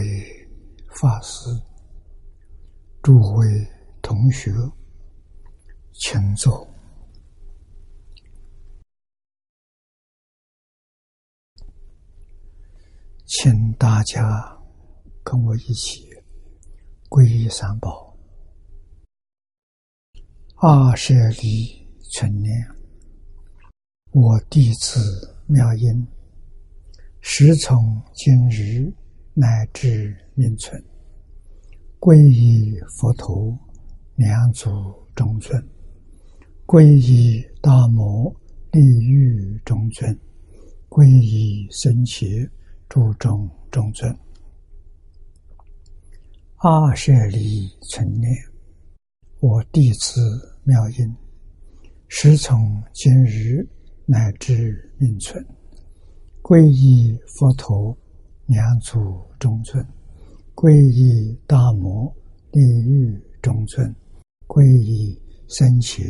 位法师、诸位同学，请坐，请大家跟我一起皈依三宝。二舍利存念，我弟子妙音，时从今日。乃至命存，皈依佛陀，两祖中尊；皈依大摩利欲中尊；皈依僧伽诸众中尊。阿舍利存念，我弟子妙音，时从今日乃至命存，皈依佛陀。两祖中尊，皈依大摩利欲中尊，皈依僧伽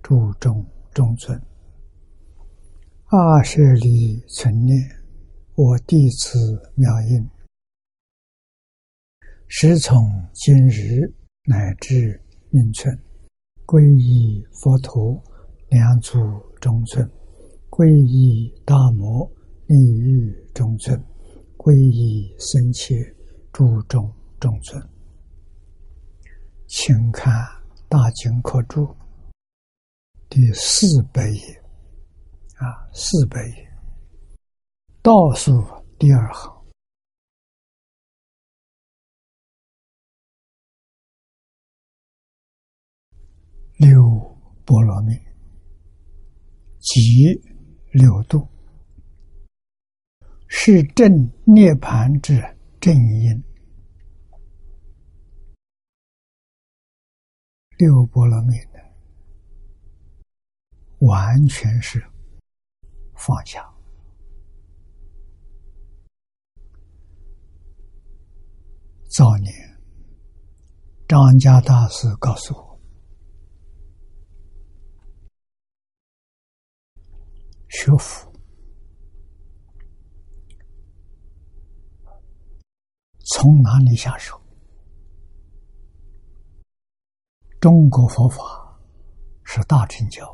诸众中尊。二舍利存念，我弟子妙音，时从今日乃至命存，皈依佛陀两祖中尊，皈依大摩利欲中尊。皈依僧切诸众中尊，请看《大经科注》第四百页啊，四百页倒数第二行，六波罗蜜，即六度。是正涅盘之正因，六波罗蜜呢，完全是放下。早年，张家大师告诉我，学佛。从哪里下手？中国佛法是大乘教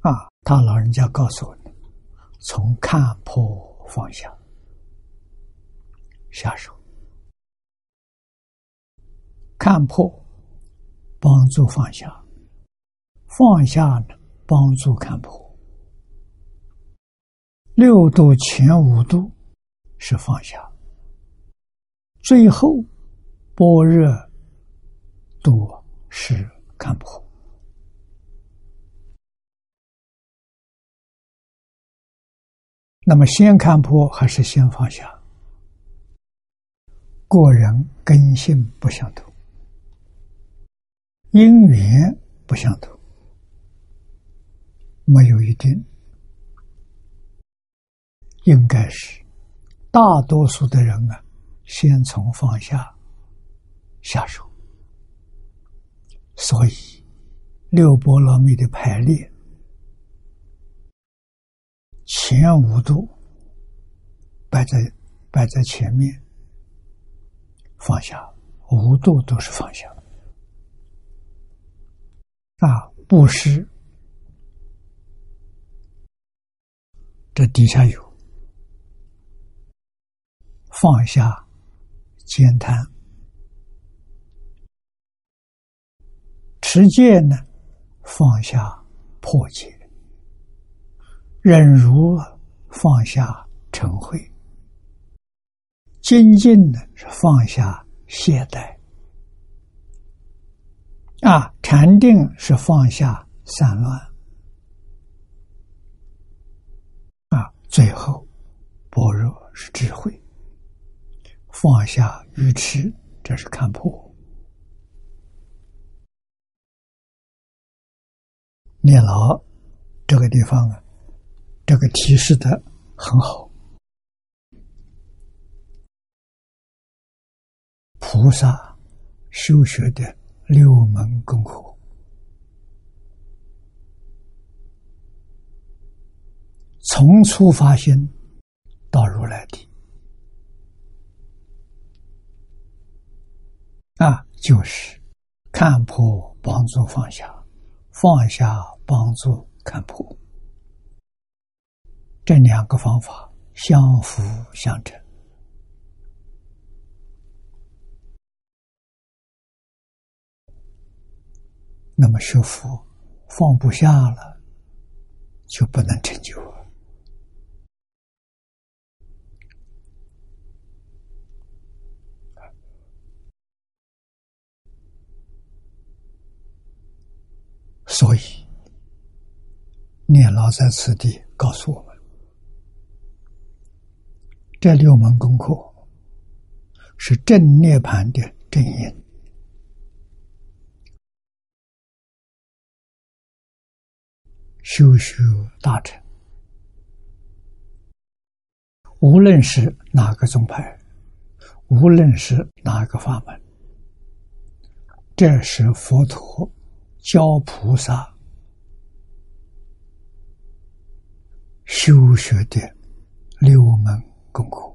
啊！他老人家告诉我从看破放下下手，看破帮助放下，放下呢帮助看破，六度前五度。是放下，最后般若度是看破。那么先看破还是先放下？个人根性不相同，因缘不相同，没有一定，应该是。大多数的人啊，先从放下下手，所以六波罗蜜的排列，前五度摆在摆在前面，放下五度都是放下啊，布施，这底下有。放下兼贪，持戒呢？放下破戒，忍辱放下嗔恚，精进呢是放下懈怠，啊，禅定是放下散乱，啊，最后般若是智慧。放下愚痴，这是看破。念老这个地方啊，这个提示的很好。菩萨修学的六门功课，从初发心到如来地。就是看破帮助放下，放下帮助看破，这两个方法相辅相成。那么学佛放不下了，就不能成就。所以，念老在此地告诉我们：这六门功课是正涅盘的正因，修修大成。无论是哪个宗派，无论是哪个法门，这是佛陀。教菩萨。修学的六门功课，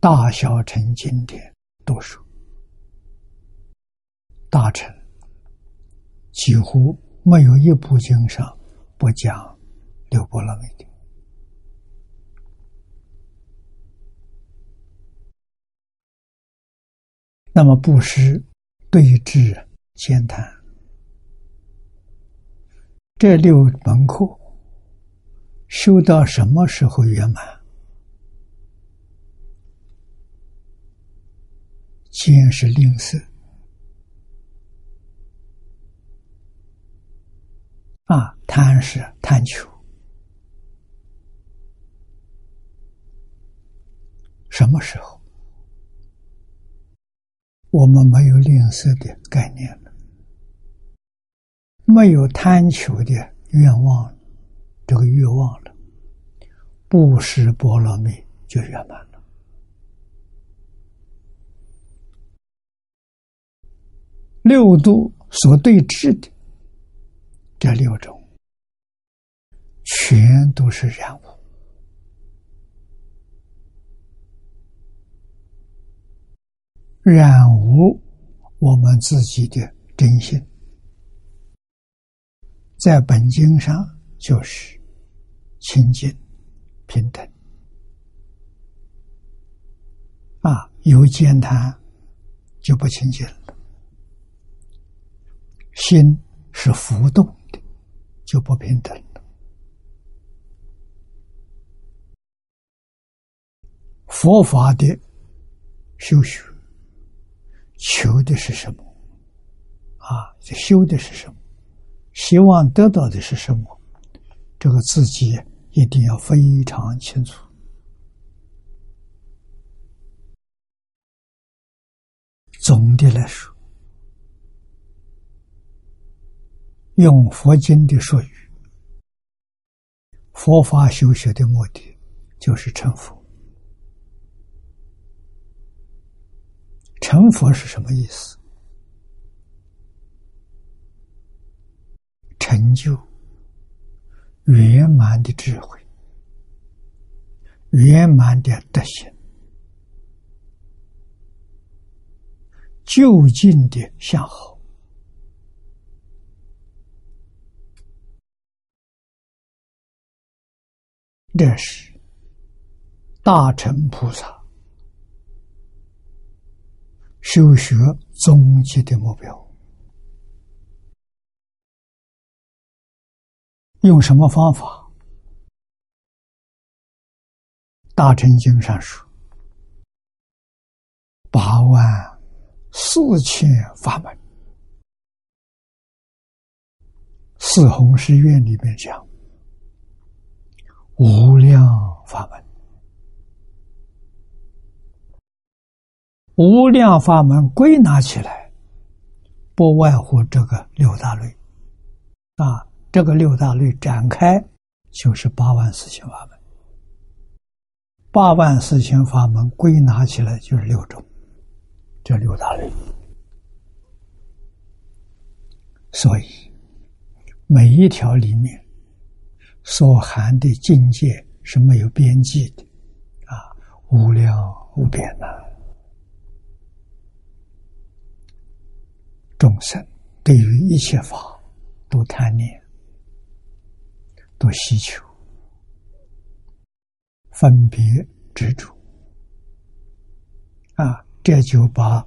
大小乘经典都说，大乘几乎没有一部经上不讲六波罗蜜。的。那么布施、对治、兼谈，这六门课修到什么时候圆满？兼是吝啬啊，贪是贪求，什么时候？我们没有吝啬的概念了，没有贪求的愿望，这个欲望了，布施波罗蜜就圆满了。六度所对治的这六种，全都是染物。染污我们自己的真心，在本经上就是清净平等啊，有见贪就不清净了；心是浮动的，就不平等了。佛法的修学。求的是什么？啊，修的是什么？希望得到的是什么？这个自己一定要非常清楚。总的来说，用佛经的术语，佛法修学的目的就是成佛。成佛是什么意思？成就圆满的智慧，圆满的德行，就近的向好，这是大乘菩萨。修学终极的目标，用什么方法？大乘经上说，八万四千法门。四弘誓愿里面讲，无量法门。无量法门归纳起来，不外乎这个六大类啊，这个六大类展开就是八万四千法门。八万四千法门归纳起来就是六种，这六大类。所以每一条里面所含的境界是没有边际的啊，无量无边呐！众生对于一切法都贪念，都希求，分别执着啊，这就把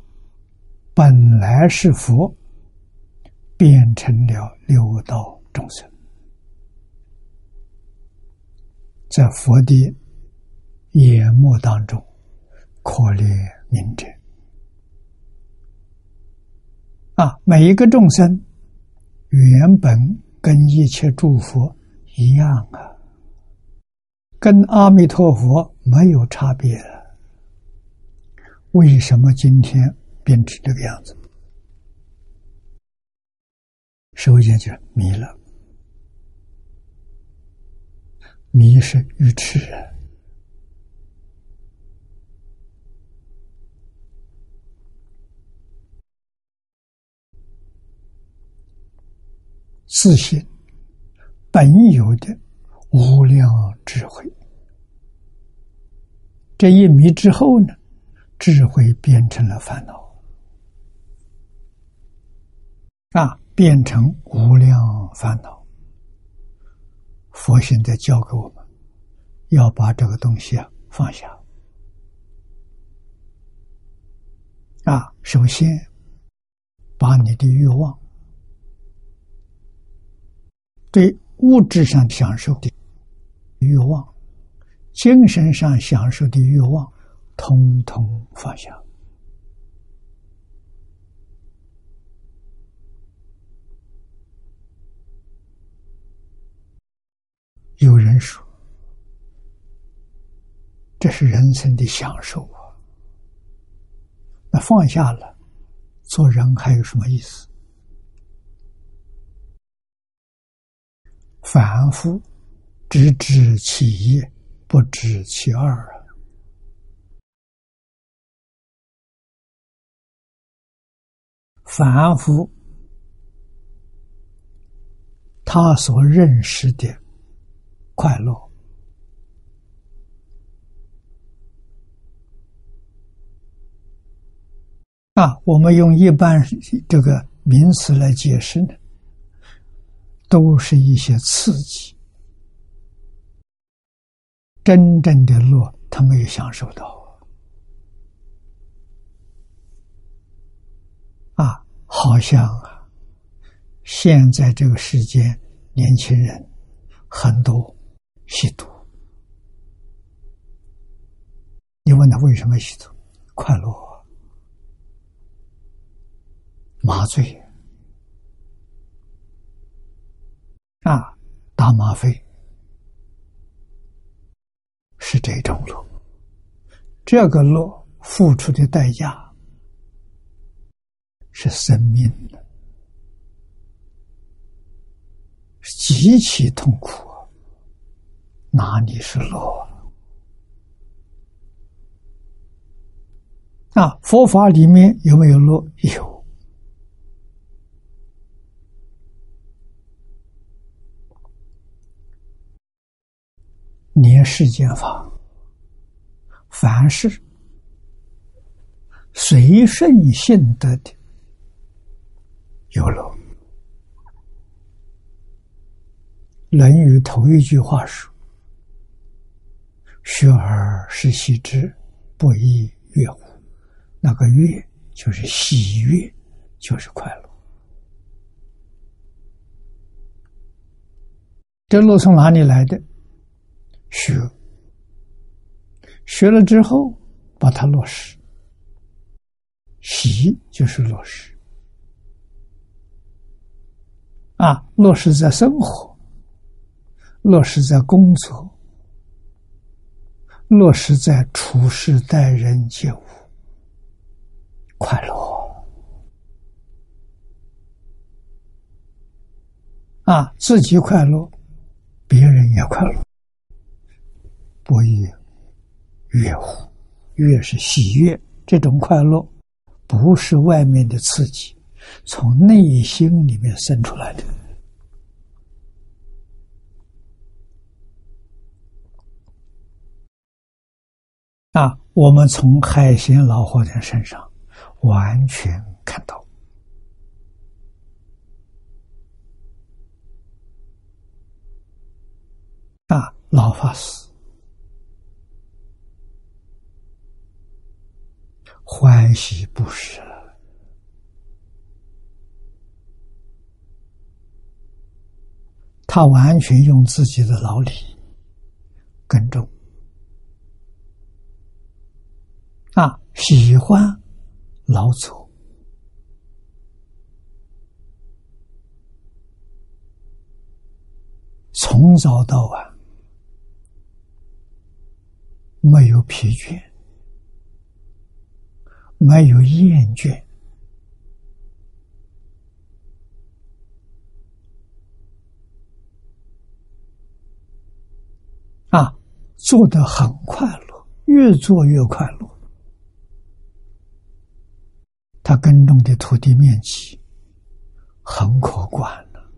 本来是佛变成了六道众生。在佛的眼目当中，可怜悯者啊！每一个众生原本跟一切诸佛一样啊，跟阿弥陀佛没有差别。为什么今天变成这个样子？首先就是迷了。迷是愚痴人，自信本有的无量智慧，这一迷之后呢，智慧变成了烦恼，啊，变成无量烦恼。佛现在教给我们，要把这个东西啊放下。啊，首先把你的欲望，对物质上享受的欲望、精神上享受的欲望，通通放下。有人说，这是人生的享受啊。那放下了，做人还有什么意思？凡夫只知其一，不知其二啊。凡夫他所认识的。快乐啊！我们用一般这个名词来解释呢，都是一些刺激。真正的乐，他没有享受到啊！好像啊，现在这个世间年轻人很多。吸毒，你问他为什么吸毒？快乐，麻醉啊，打吗啡是这种乐。这个乐付出的代价是生命的，极其痛苦。哪里是乐啊？佛法里面有没有乐？有。念世间法，凡是随顺性德的，有乐。《论语》头一句话说。学而时习之，不亦乐乎？那个乐就是喜悦，就是快乐。这路从哪里来的？学，学了之后把它落实。习就是落实，啊，落实在生活，落实在工作。落实在处事待人接物，快乐啊！自己快乐，别人也快乐，不亦乐乎？乐是喜悦，这种快乐不是外面的刺激，从内心里面生出来的。啊，我们从海鲜老和尚身上完全看到。啊，老法师欢喜不舍，他完全用自己的劳力耕种，啊，喜欢劳作。从早到晚。没有疲倦，没有厌倦，啊，做的很快乐，越做越快乐。他耕种的土地面积很可观了，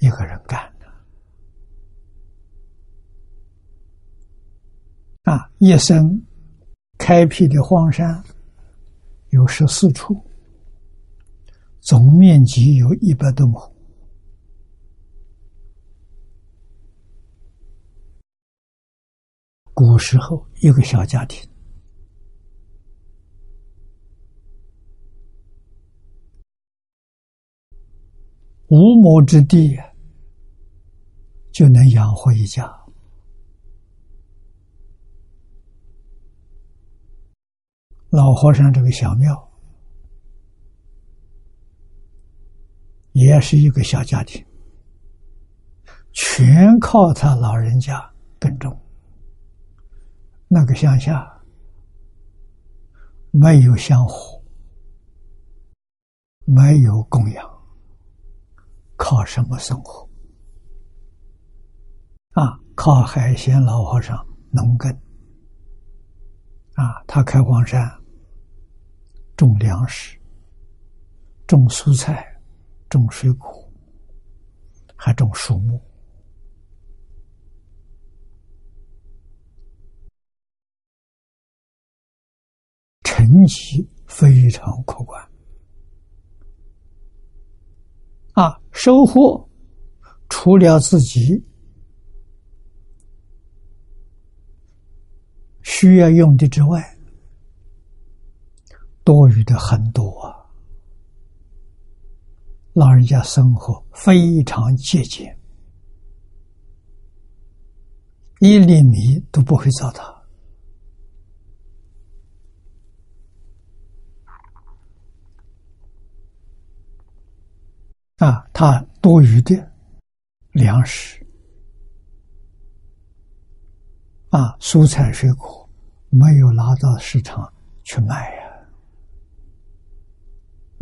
一个人干的。啊，一生开辟的荒山有十四处，总面积有一百多亩。古时候，一个小家庭，五亩之地就能养活一家。老和尚这个小庙，也是一个小家庭，全靠他老人家耕种。那个乡下没有香火，没有供养，靠什么生活？啊，靠海鲜老和尚农耕。啊，他开荒山。种粮食，种蔬菜，种水果，还种树木，成绩非常可观。啊，收获除了自己需要用的之外。多余的很多啊！老人家生活非常节俭，一粒米都不会糟蹋啊！他多余的粮食啊，蔬菜水果没有拿到市场去卖呀。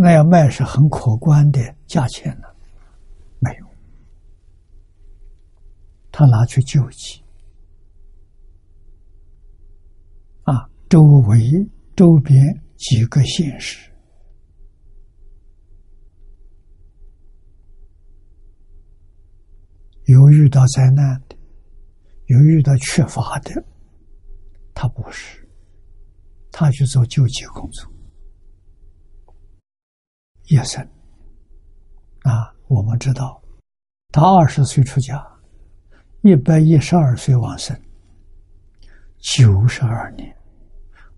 那要卖是很可观的价钱呢，没有，他拿去救济，啊，周围周边几个县市。有遇到灾难的，有遇到缺乏的，他不是，他去做救济工作。一生啊，我们知道，他二十岁出家，一百一十二岁往生，九十二年，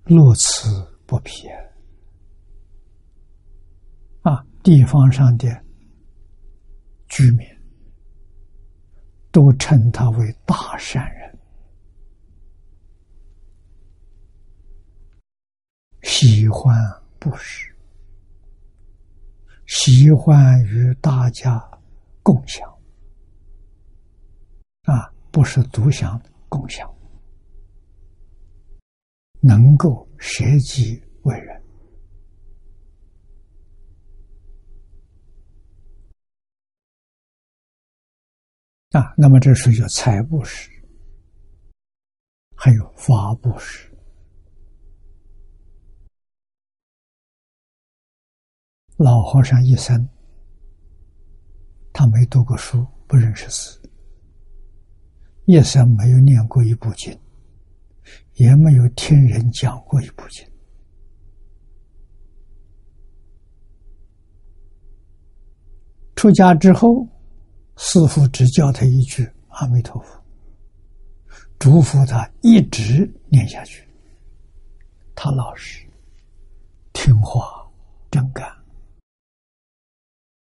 乐此不疲啊！地方上的居民都称他为大善人，喜欢布施。喜欢与大家共享，啊，不是独享，共享，能够舍己为人，啊，那么这属于财布施，还有法布施。老和尚一生，他没读过书，不认识字，一生没有念过一部经，也没有听人讲过一部经。出家之后，师父只教他一句“阿弥陀佛”，嘱咐他一直念下去。他老实、听话、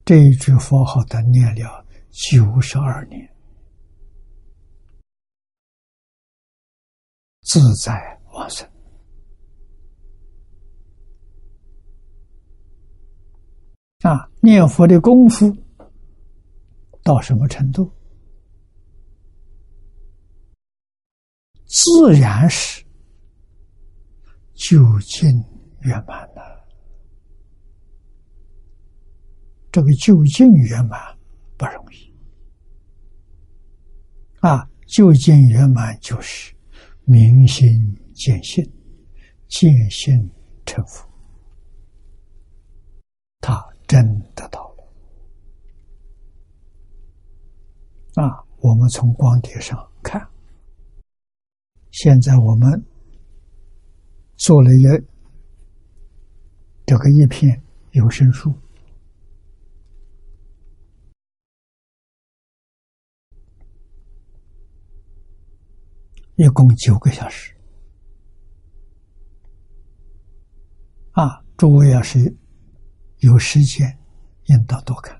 这一句佛号，他念了九十二年，自在往生。啊，念佛的功夫。到什么程度？自然是究竟圆满了。这个究竟圆满不容易啊！究竟圆满就是明心见性，见性成佛，他真得到了。啊，我们从光碟上看，现在我们做了一个这个一片有声书，一共九个小时。啊，诸位要是有时间，应当多看。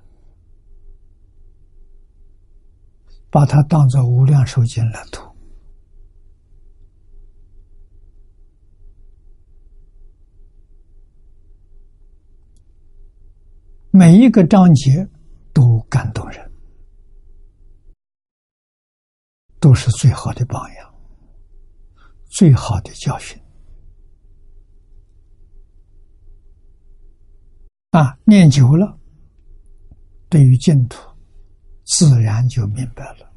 把它当做无量寿经来读，每一个章节都感动人，都是最好的榜样，最好的教训。啊，念久了，对于净土。自然就明白了，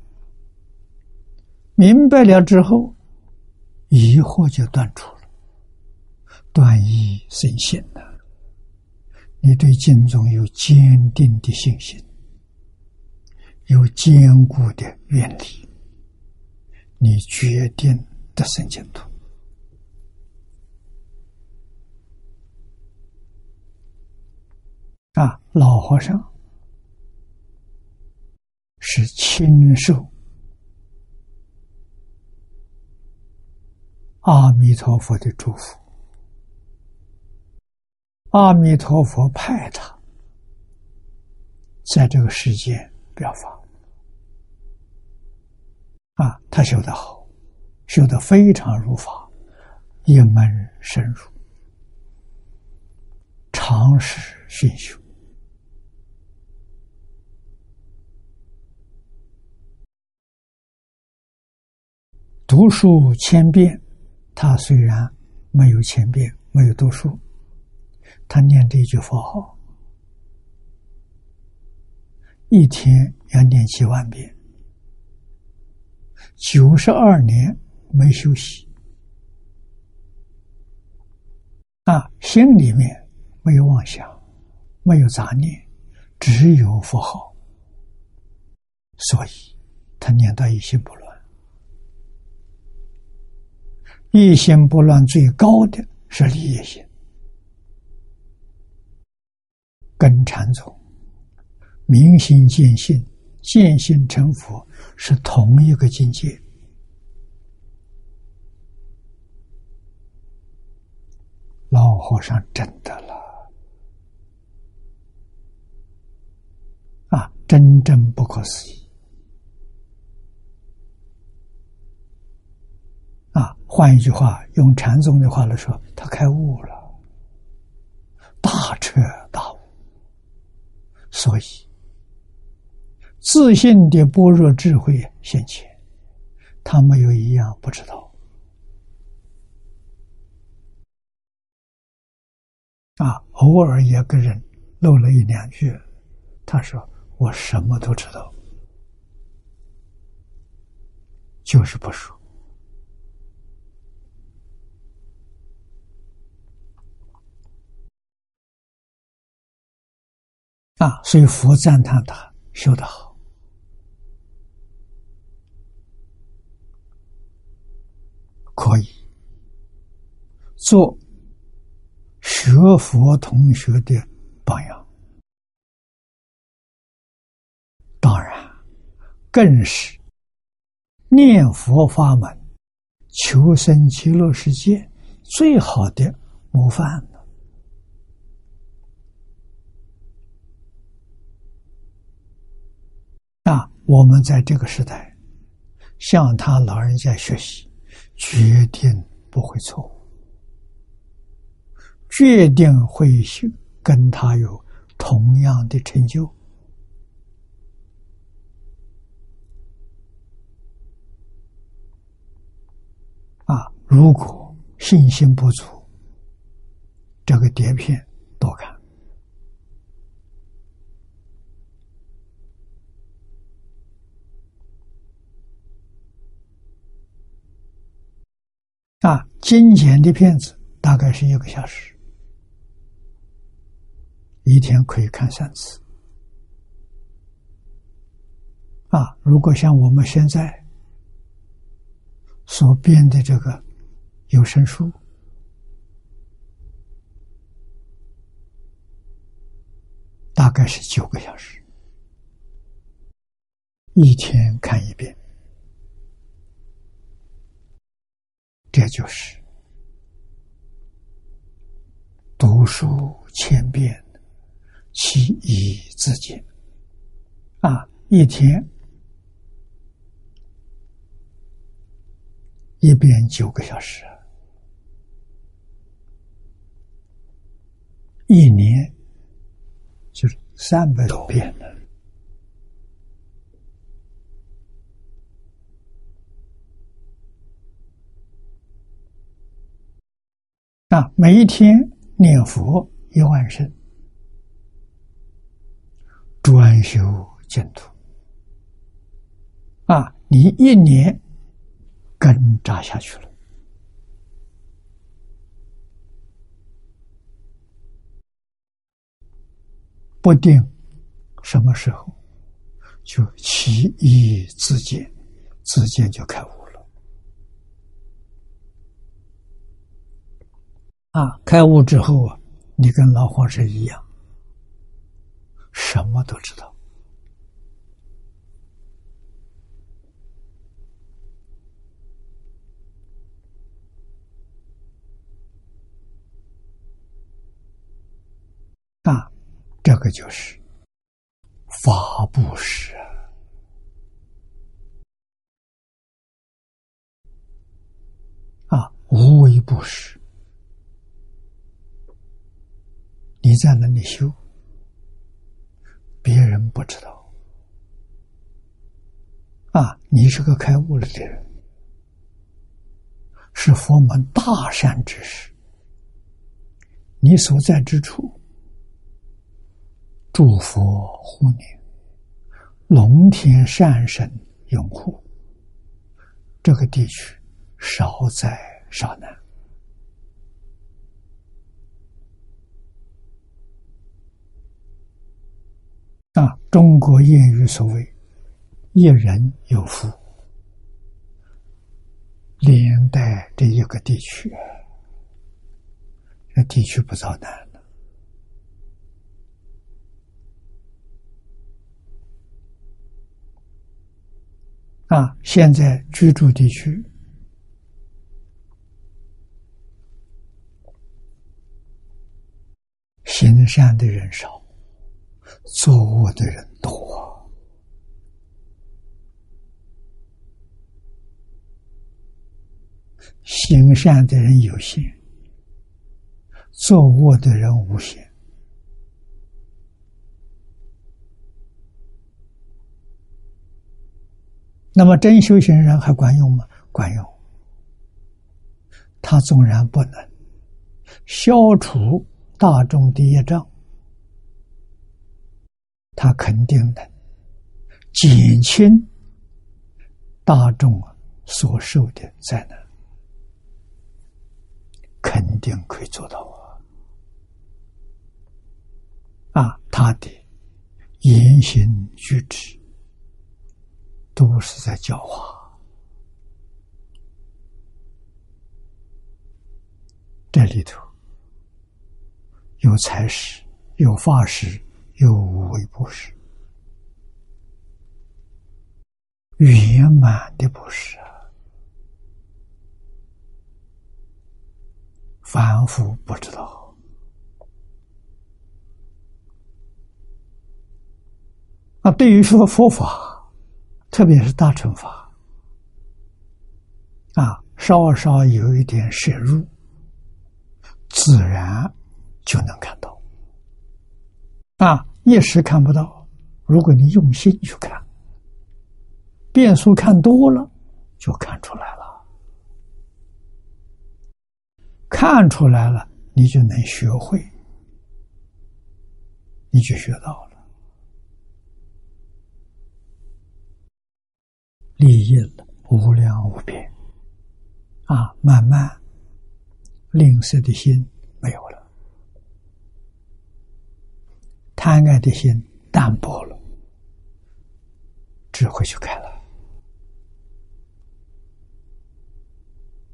明白了之后，疑惑就断除了，断疑生信了。你对经中有坚定的信心，有坚固的愿力，你决定的生净土。啊，老和尚。是亲受阿弥陀佛的祝福，阿弥陀佛派他在这个世界表法。啊，他修得好，修得非常如法，一门深入，长时熏修。读书千遍，他虽然没有千遍，没有读书，他念这一句佛号，一天要念七万遍，九十二年没休息，啊，心里面没有妄想，没有杂念，只有佛号，所以他念到一心不乱。一心不乱，最高的是立业心。跟禅宗明心见性、见性成佛是同一个境界。老和尚真的了啊，真正不可思议。啊换一句话，用禅宗的话来说，他开悟了，大彻大悟。所以，自信的般若智慧现前，他没有一样不知道。啊，偶尔也跟人漏了一两句，他说：“我什么都知道，就是不说。”啊，所以佛赞叹他修得好，可以做学佛同学的榜样，当然更是念佛法门、求生极乐世界最好的模范。那我们在这个时代向他老人家学习，决定不会错误。决定会跟他有同样的成就啊！如果信心不足，这个碟片多看啊！精简的片子大概是一个小时。一天可以看三次，啊！如果像我们现在所编的这个有声书，大概是九个小时，一天看一遍，这就是读书千遍。其以自己啊，一天一遍九个小时，一年就是三百多遍了。啊，每一天念佛一万声。专修净土啊！你一年根扎下去了，不定什么时候就其意自见，自见就开悟了啊！开悟之后啊，你跟老黄是一样。什么都知道啊，这个就是法布施啊，无为布施，你在那里修。别人不知道啊！你是个开悟了的人，是佛门大善之士。你所在之处，诸佛护念，龙天善神拥护，这个地区少灾少难。啊，中国谚语所谓“一人有福”，连带这一个地区，这地区不遭难了。啊，现在居住地区行善的人少。作恶的人多，行善的人有限，作恶的人无限。那么真修行人还管用吗？管用。他纵然不能消除大众的业障。他肯定能减轻大众所受的灾难，肯定可以做到啊！啊，他的言行举止都是在教化这里头有财施，有法施，有无为布施，圆满的布施啊！凡夫不知道啊。对于说佛法，特别是大乘法啊，稍稍有一点摄入。自然就能看到啊！一时看不到，如果你用心去看，变数看多了，就看出来了。看出来了，你就能学会，你就学到了，利益了无量无边啊！慢慢。吝啬的心没有了，贪爱的心淡薄了，智慧就开了。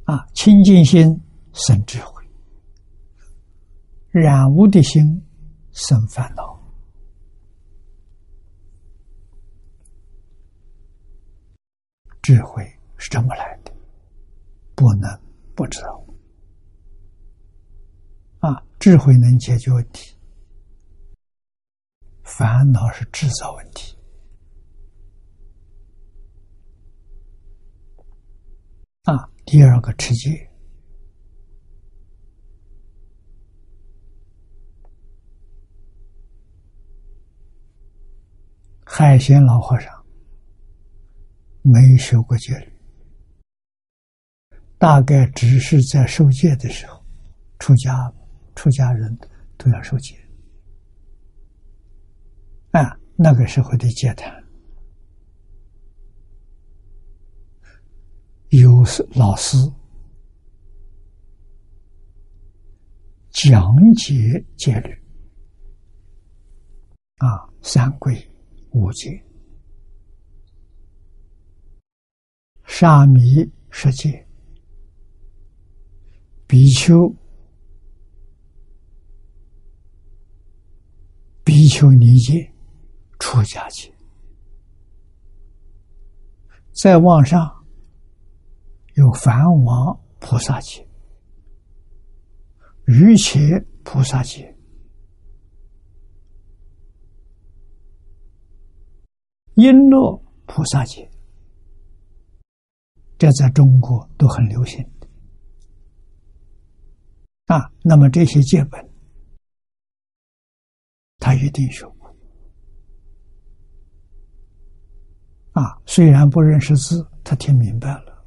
啊，清净心生智慧，染污的心生烦恼。智慧是这么来的，不能不知道。啊，智慧能解决问题，烦恼是制造问题。啊，第二个持戒，海鲜老和尚没学过戒律，大概只是在受戒的时候出家。出家人都要受戒啊！那个时候的戒坛，有是老师讲解戒律啊，三规五戒、沙弥十戒、比丘。比丘尼戒、出家戒，再往上有梵王菩萨戒、瑜伽菩萨戒、璎珞菩萨戒，这在中国都很流行啊。那么这些戒本。他一定学过啊！虽然不认识字，他听明白了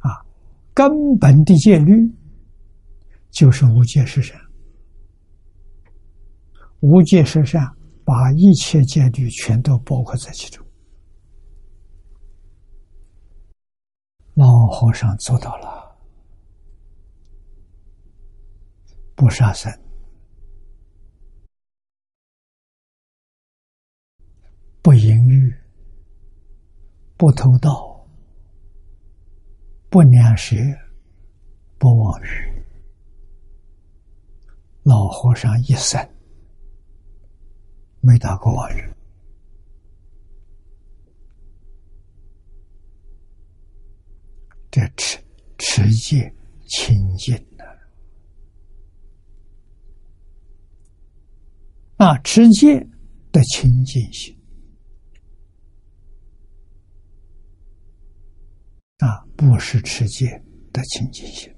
啊。根本的戒律就是无戒十善，无戒十善把一切戒律全都包括在其中。老和尚做到了，不杀生。不淫，不偷盗，不两食，不妄语。老和尚一生没打过妄语，这持持戒清净的啊，持戒的清净心。啊，不是持戒的清净心，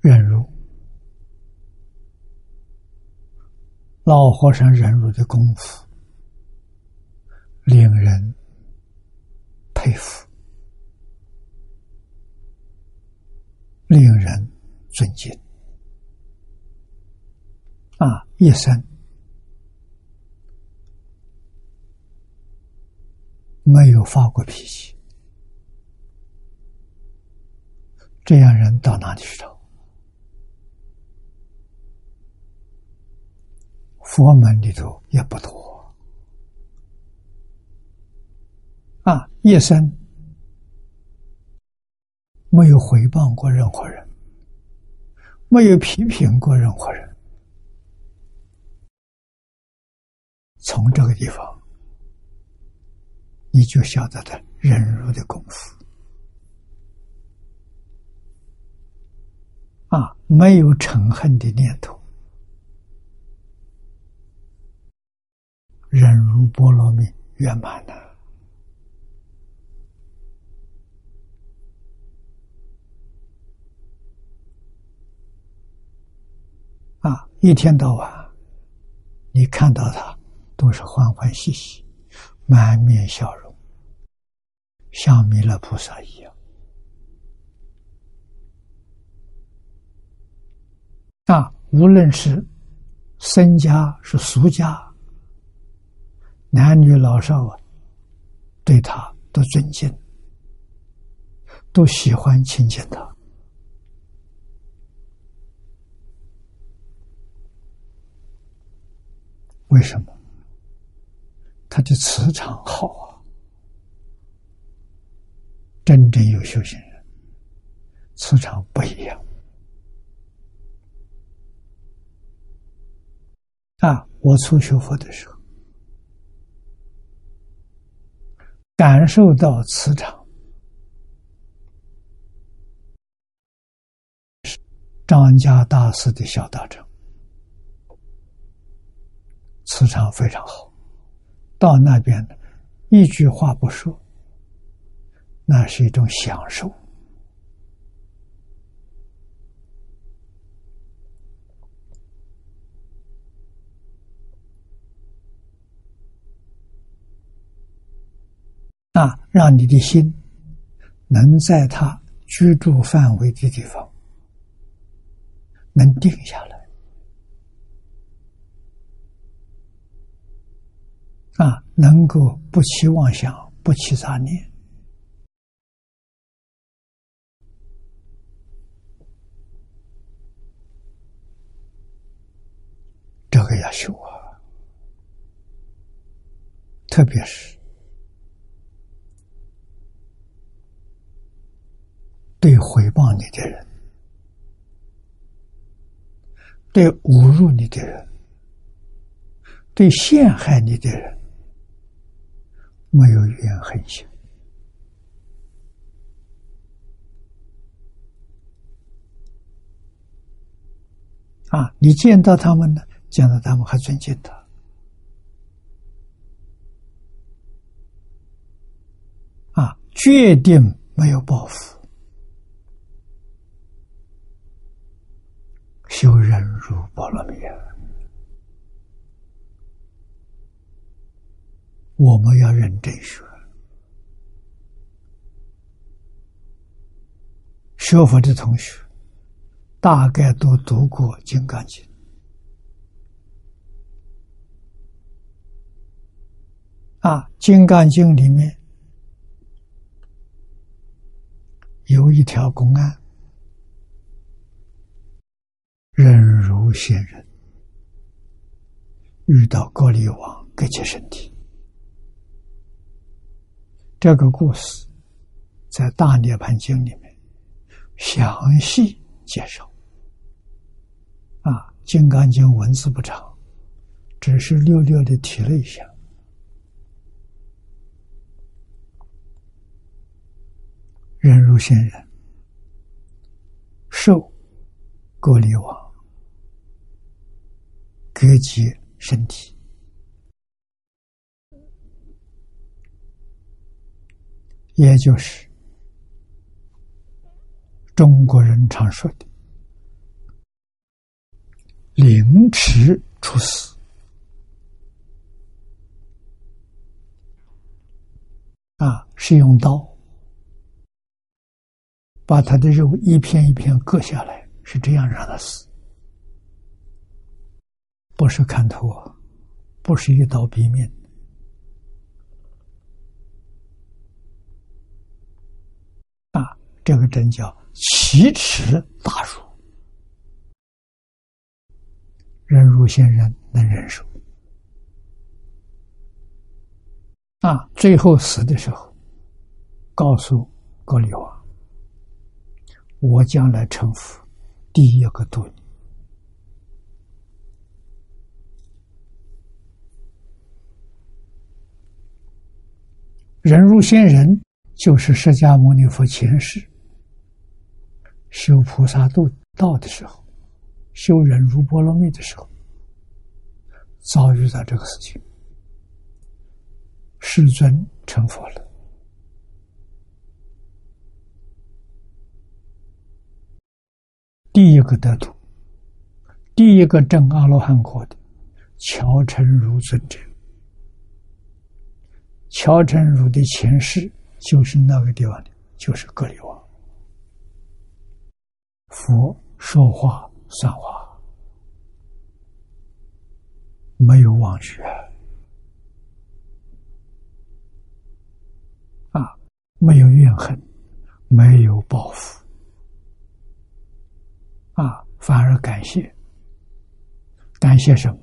忍辱。老和尚忍辱的功夫，令人佩服，令人尊敬。啊，一生没有发过脾气，这样人到哪里去找？佛门里头也不多啊，一生没有回报过任何人，没有批评过任何人。从这个地方，你就晓得他忍辱的功夫啊，没有嗔恨的念头。忍辱波罗蜜圆满了啊！一天到晚，你看到他都是欢欢喜喜，满面笑容，像弥勒菩萨一样啊！无论是僧家是俗家。男女老少啊，对他都尊敬，都喜欢亲近他。为什么？他的磁场好啊！真正有修行人，磁场不一样啊！我初学佛的时候。感受到磁场是，张家大师的小道场，磁场非常好。到那边一句话不说，那是一种享受。啊，让你的心能在他居住范围的地方能定下来。啊，能够不起妄想，不起杂念，这个要修啊，特别是。对回报你的人，对侮辱你的人，对陷害你的人，没有怨恨心啊！你见到他们呢，见到他们还尊敬他啊，决定没有报复。修忍辱波罗蜜，我们要认真学。学佛的同学，大概都读过《金刚经》啊，《金刚经》里面有一条公案。忍辱仙人遇到高丽王割切身体，这个故事在《大涅槃经》里面详细介绍。啊，《金刚经》文字不长，只是略略的提了一下。人如仙人受高丽王。割截身体，也就是中国人常说的“凌迟处死”啊，是用刀把他的肉一片一片割下来，是这样让他死。不是砍头啊，不是一刀毙命啊！这个真叫奇耻大辱。忍辱仙人能忍受。啊，最后死的时候，告诉格里王：“我将来成佛，第一个度你。”人如仙人，就是释迦牟尼佛前世修菩萨度道的时候，修忍如波罗蜜的时候，遭遇到这个事情，世尊成佛了，第一个得度，第一个证阿罗汉果的，乔成如尊者。乔成儒的前世就是那个地方的，就是格里王。佛说话算话，没有妄学啊，没有怨恨，没有报复啊，反而感谢，感谢什么？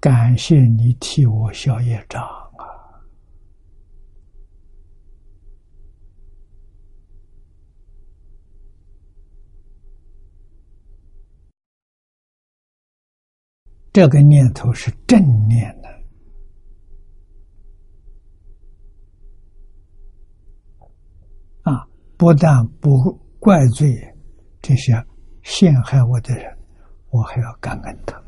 感谢你替我消业障。这个念头是正念的啊！不但不怪罪这些陷害我的人，我还要感恩他。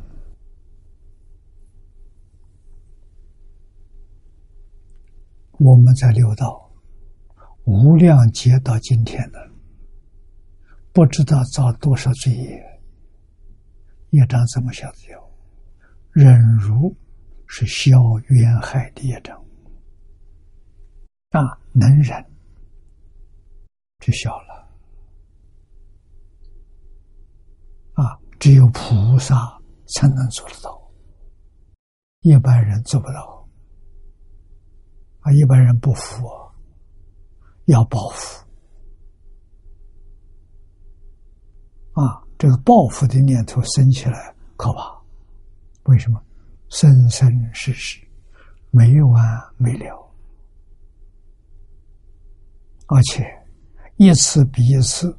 我们在六道无量劫到今天了，不知道造多少罪业，业障怎么晓得有？忍辱是消冤害的业障啊，能忍就消了。啊，只有菩萨才能做得到，一般人做不到。啊，一般人不服，要报复。啊，这个报复的念头升起来可怕。为什么？生生世世没完没了，而且一次比一次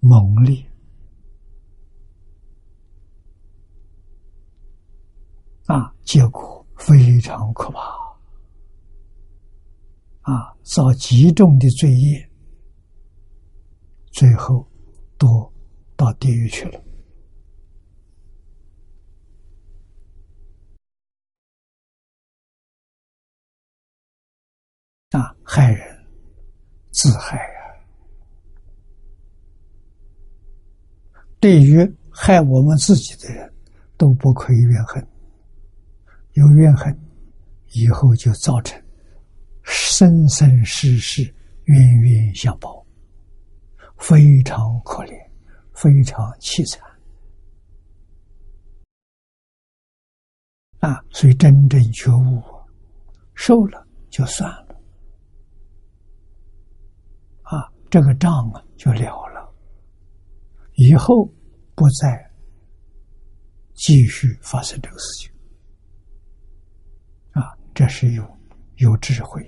猛烈。啊，结果非常可怕。啊，造极重的罪业，最后都到地狱去了。啊，害人自害呀！对于害我们自己的人，都不可以怨恨。有怨恨，以后就造成生生世世冤冤相报，非常可怜，非常凄惨。啊，所以真正觉悟，受了就算了。这个账啊就了了，以后不再继续发生这个事情啊！这是有有智慧、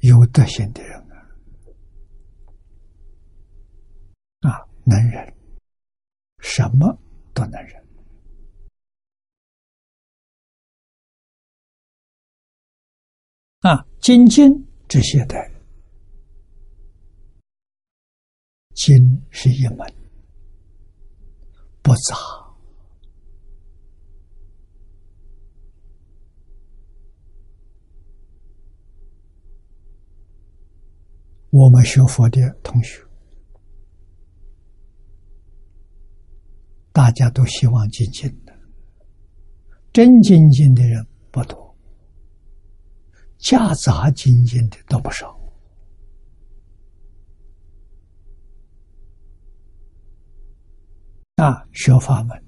有德行的人啊，啊，能忍，什么都能忍。啊，精进这些的，精是一门，不杂。我们学佛的同学，大家都希望精进的，真精进的人不多。夹杂精进的倒不少。啊学法门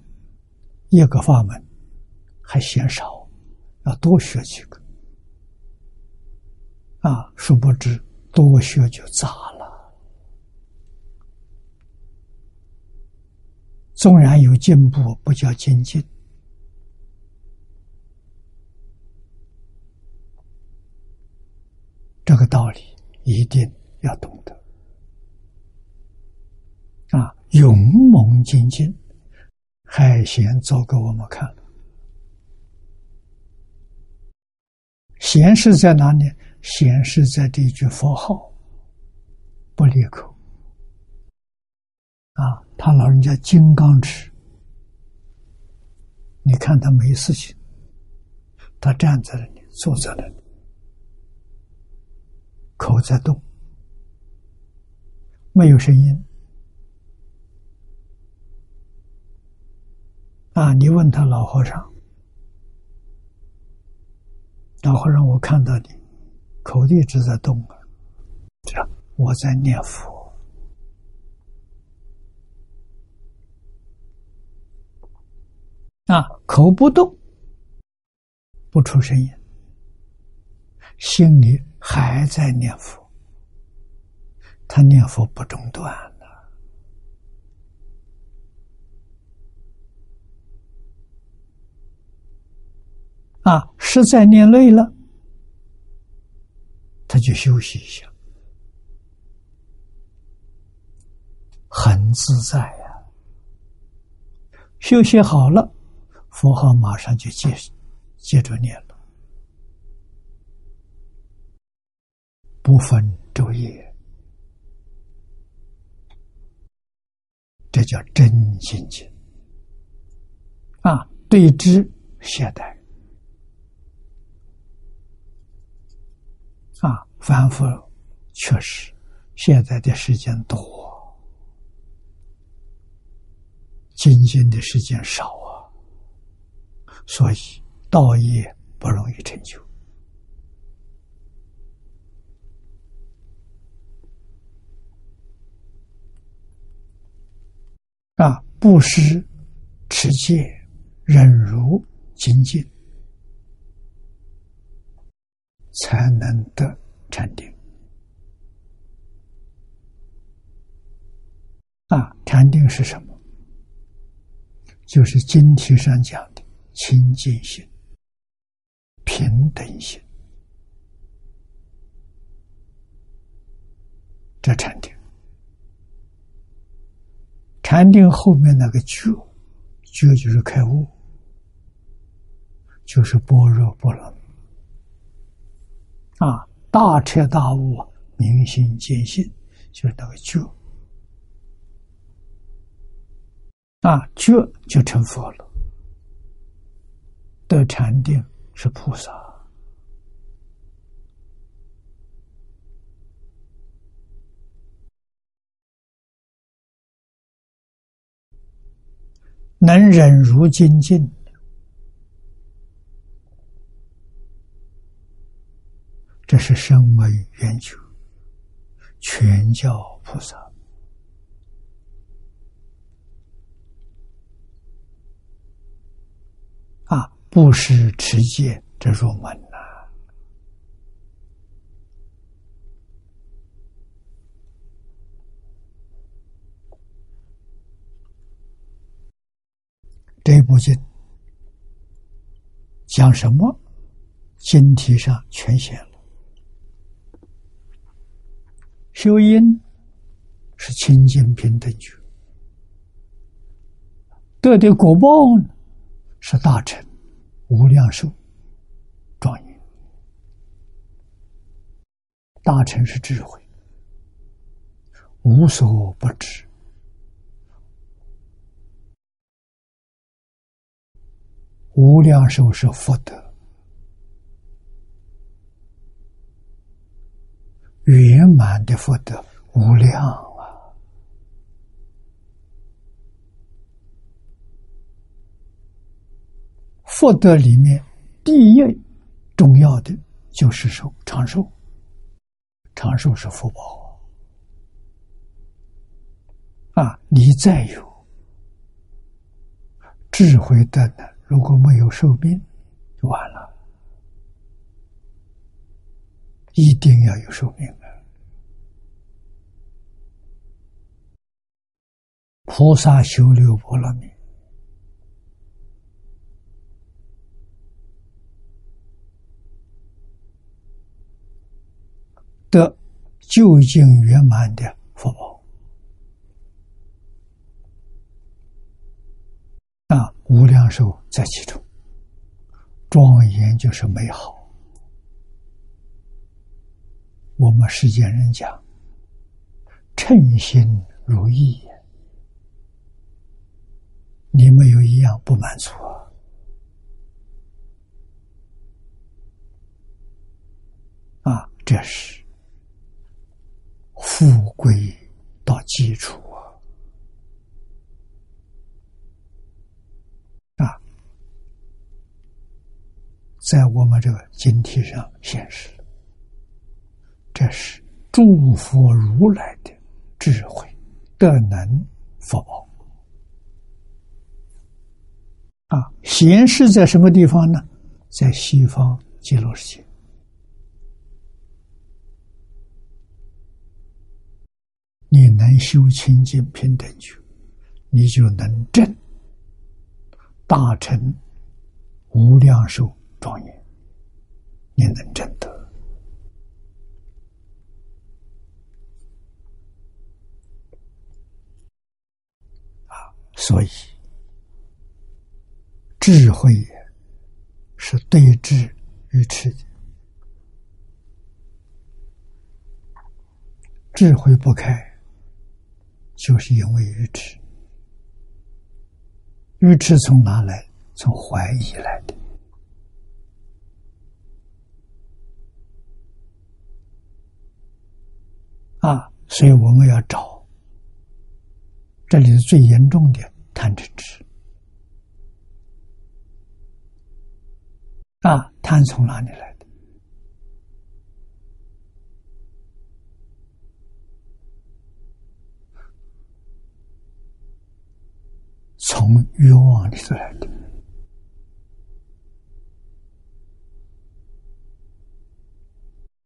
一个法门还嫌少要多学几个。啊殊不知多学就杂了。纵然有进步不叫精进。这个道理一定要懂得啊！勇猛精进，海贤做给我们看了。显示在哪里？贤是在这句佛号不离口啊！他老人家金刚持，你看他没事情，他站在那里，坐在那里，口在动，没有声音啊！你问他老和尚。老和尚，我看到你口一直在动啊，这样我在念佛啊，口不动，不出声音，心里还在念佛，他念佛不中断的啊。实在念累了，他就休息一下，很自在呀。休息好了，佛号马上就接接着念了，不分昼夜，这叫真心经啊！对之懈怠。啊，反复确实，现在的时间多，精进的时间少啊，所以道业不容易成就。啊，布施、持戒、忍辱、精进。才能得禅定啊！禅定是什么？就是经题上讲的清净心、平等心。这禅定，禅定后面那个觉，觉就是开悟，就是般若波罗。啊，大彻大悟，明心见性，就是那个觉。啊，觉就成佛了，得禅定是菩萨，能忍如精进。这是声闻缘觉，全教菩萨啊，布施持戒这入门这部经讲什么？经题上全写了。修因是清净平等觉，得的果报呢是大成无量寿庄严。大成是智慧，无所不知；无量寿是福德。圆满的福德无量啊！福德里面第一重要的就是寿长寿，长寿是福报啊！你再有智慧的呢，如果没有寿命，就完了。一定要有寿命。菩萨修六波罗蜜得究竟圆满的福报啊，无量寿在其中，庄严就是美好。我们世间人讲，称心如意，你没有一样不满足啊！啊，这是富贵到基础啊！啊，在我们这个经体上显示。这是诸佛如来的智慧、德能、佛啊！显示在什么地方呢？在西方极乐世界。你能修清净平等觉，你就能证大成无量寿庄严，你能证得啊。所以，智慧是对治愚痴的。智慧不开，就是因为愚痴。愚痴从哪来？从怀疑来的。啊，所以我们要找。这里是最严重的贪嗔痴啊！贪从哪里来的？从欲望里头来的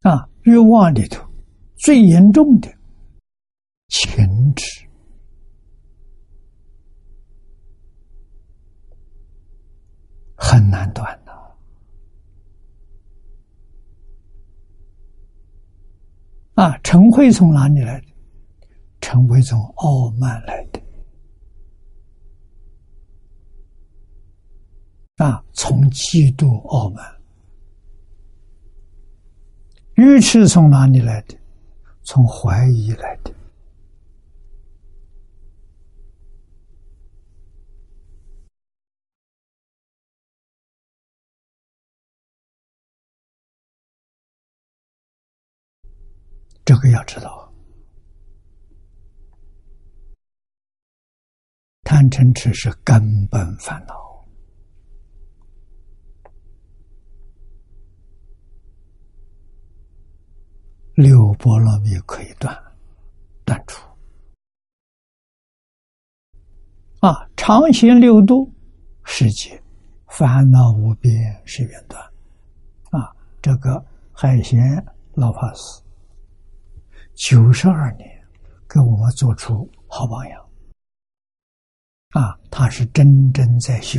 啊！欲望里头最严重的情执。很难断的啊！嗔恚从哪里来的？嗔恚从傲慢来的啊！从嫉妒傲慢。愚痴从哪里来的？从怀疑来的。这个要知道，贪嗔痴是根本烦恼，六波罗蜜可以断，断除。啊，常行六度世界，烦恼无边是远断。啊，这个海贤老法师。九十二年，给我们做出好榜样。啊，他是真正在修，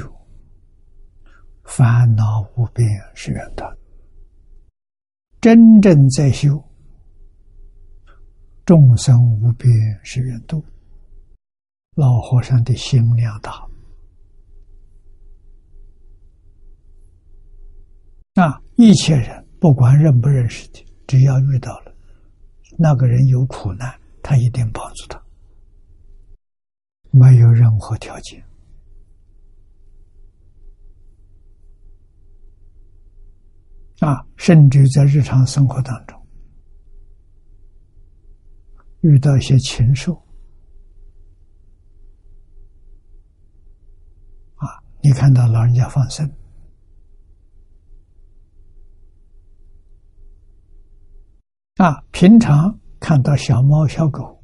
烦恼无边是远的，真正在修，众生无边是远度。老和尚的心量大，啊，一切人不管认不认识的，只要遇到了。那个人有苦难，他一定帮助他，没有任何条件啊！甚至在日常生活当中，遇到一些禽兽啊，你看到老人家放生。啊，平常看到小猫小狗，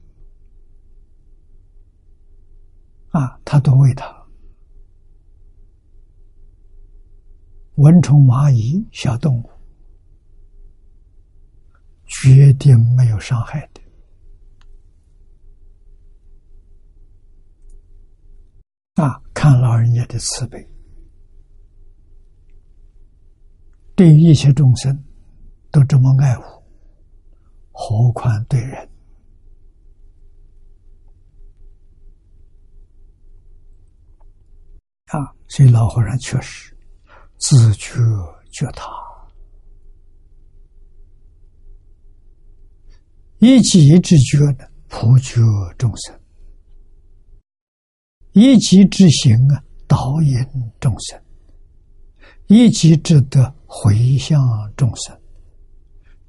啊，他都喂它。蚊虫蚂蚁小动物，绝对没有伤害的。啊，看老人家的慈悲，对一切众生都这么爱护，何况对人？啊，所以老和尚确实自觉觉他，一己之觉呢，普觉众生。一己之行啊，导引众生；一己之德，回向众生。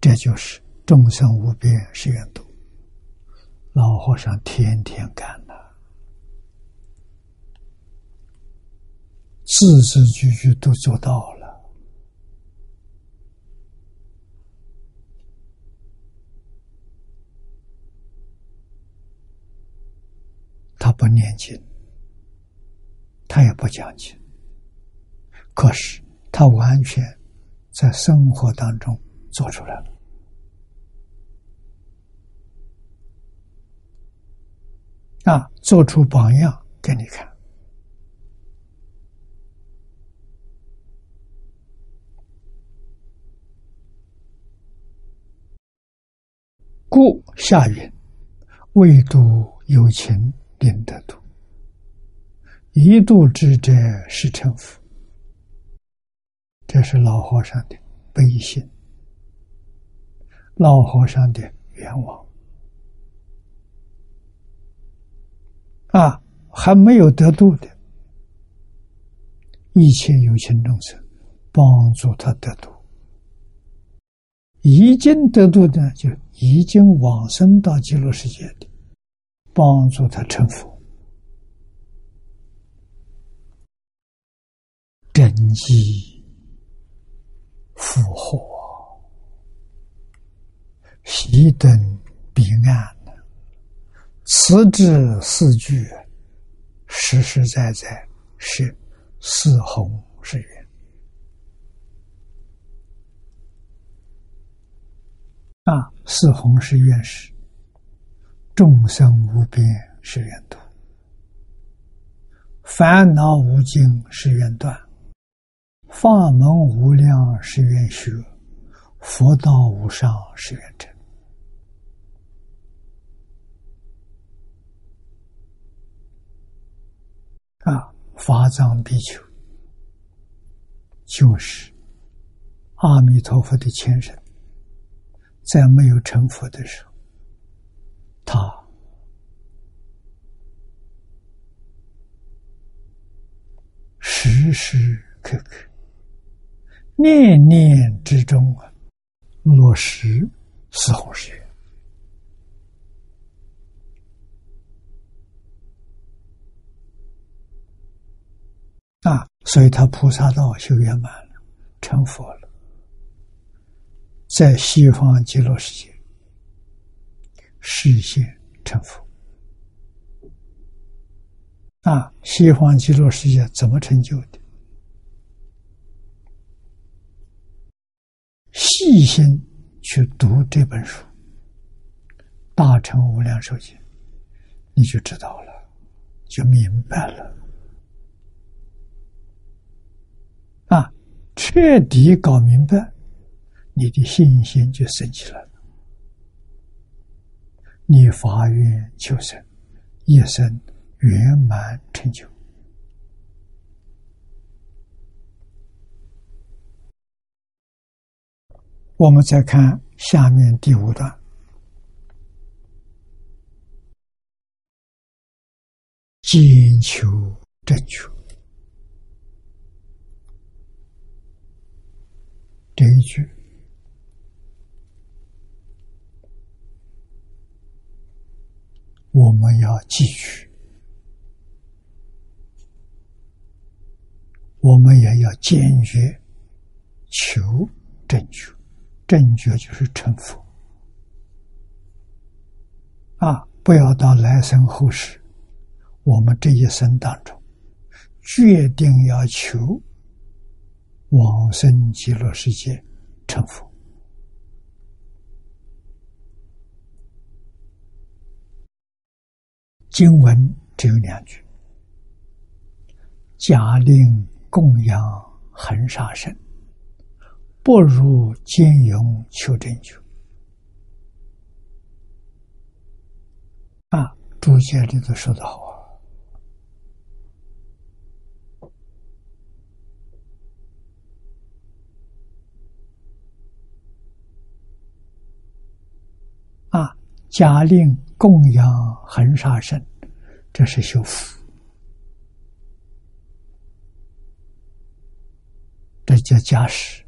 这就是众生无边誓愿度。老和尚天天干呐，字字句句都做到了。他不念经。他也不讲经，可是他完全在生活当中做出来了啊，做出榜样给你看。故下云：“未度有情，令得度。”一度之者是成佛，这是老和尚的悲心，老和尚的愿望啊！还没有得度的，一切有情众生帮助他得度；已经得度的，就已经往生到极乐世界的，帮助他成佛。真机复活，熄灯彼岸，此之四句，实实在在是四弘誓愿啊！四弘誓愿是众生无边誓愿度，烦恼无尽誓愿断。法门无量是愿学，佛道无上是愿成。啊，法藏比丘就是阿弥陀佛的前身，在没有成佛的时候，他时时刻刻。念念之中啊，落实四弘誓愿。啊，所以他菩萨道修圆满了，成佛了，在西方极乐世界实现成佛。啊，西方极乐世界怎么成就的？细心去读这本书，《大乘无量寿经》，你就知道了，就明白了。啊，彻底搞明白，你的信心就升起来了，你发愿求生，一生圆满成就。我们再看下面第五段，坚求正确这一句，我们要记取，我们也要坚决求正确。正觉就是成佛啊！不要到来生后世，我们这一生当中，决定要求往生极乐世界成佛。经文只有两句：假令供养恒沙身，不如兼勇求真求。啊，注解里头说的好啊！啊，假令供养恒沙身，这是修福。这叫加持，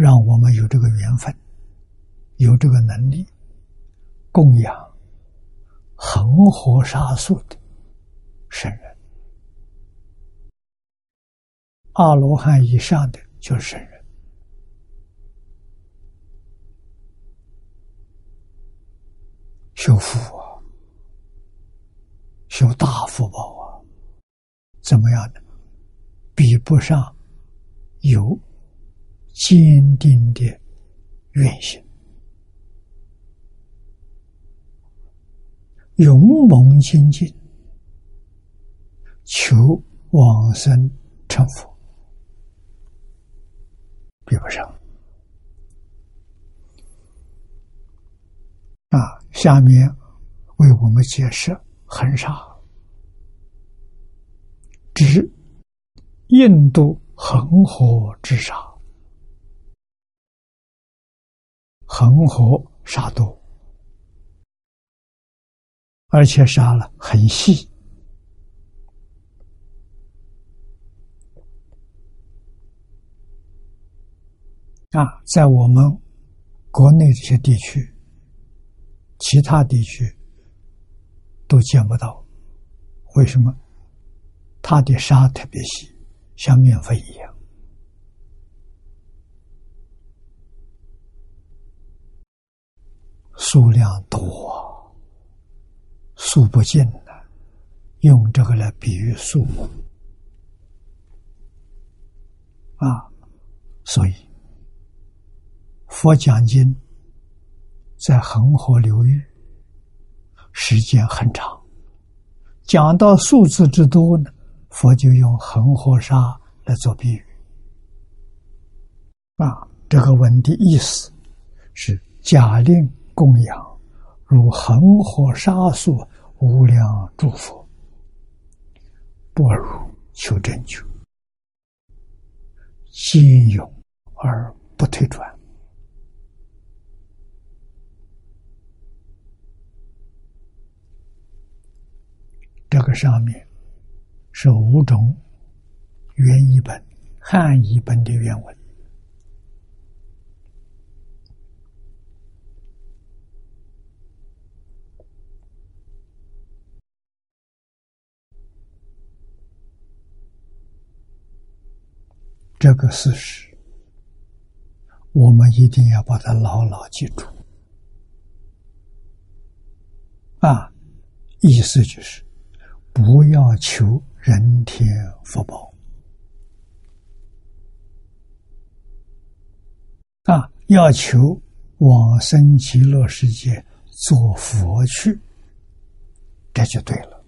让我们有这个缘分，有这个能力供养恒河沙数的圣人，阿罗汉以上的就是圣人，修福啊，修大福报啊，怎么样的？比不上有坚定的愿心，勇猛精进，求往生成佛，比不上。啊，下面为我们解释很少，只。印度恒河之沙，恒河沙多，而且沙了很细啊，在我们国内这些地区，其他地区都见不到。为什么？它的沙特别细。像面粉一样，数量多，数不尽的。用这个来比喻数目啊，所以佛讲经在恒河流域时间很长，讲到数字之多呢。佛就用恒河沙来做比喻，啊，这个文的意思是假令供养如恒河沙数无量诸佛，不如求真觉，坚勇而不退转。这个上面。是五种原译本、汉译本的原文。这个事实，我们一定要把它牢牢记住。啊，意思就是不要求。人天福报啊，要求往生极乐世界做佛去，这就对了。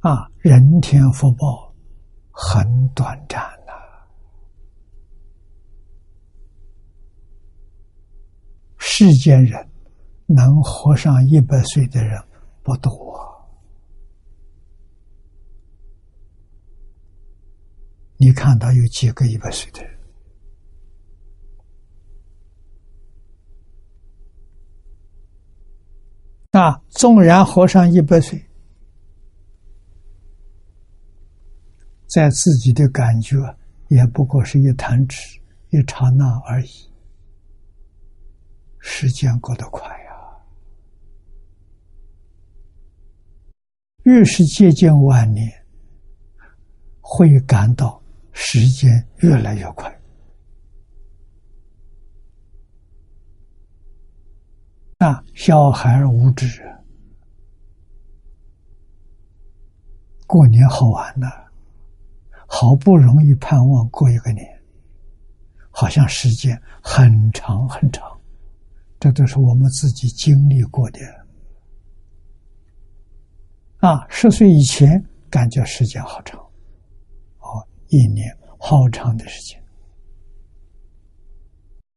啊，人天福报很短暂呐，世间人能活上一百岁的人不多。你看到有几个一百岁的人？啊，纵然活上一百岁，在自己的感觉也不过是一弹指、一刹那而已。时间过得快呀，越是接近晚年，会感到。时间越来越快那！小孩无知，过年好玩呢，好不容易盼望过一个年，好像时间很长很长，这都是我们自己经历过的啊，十岁以前感觉时间好长，哦，一年好长的时间。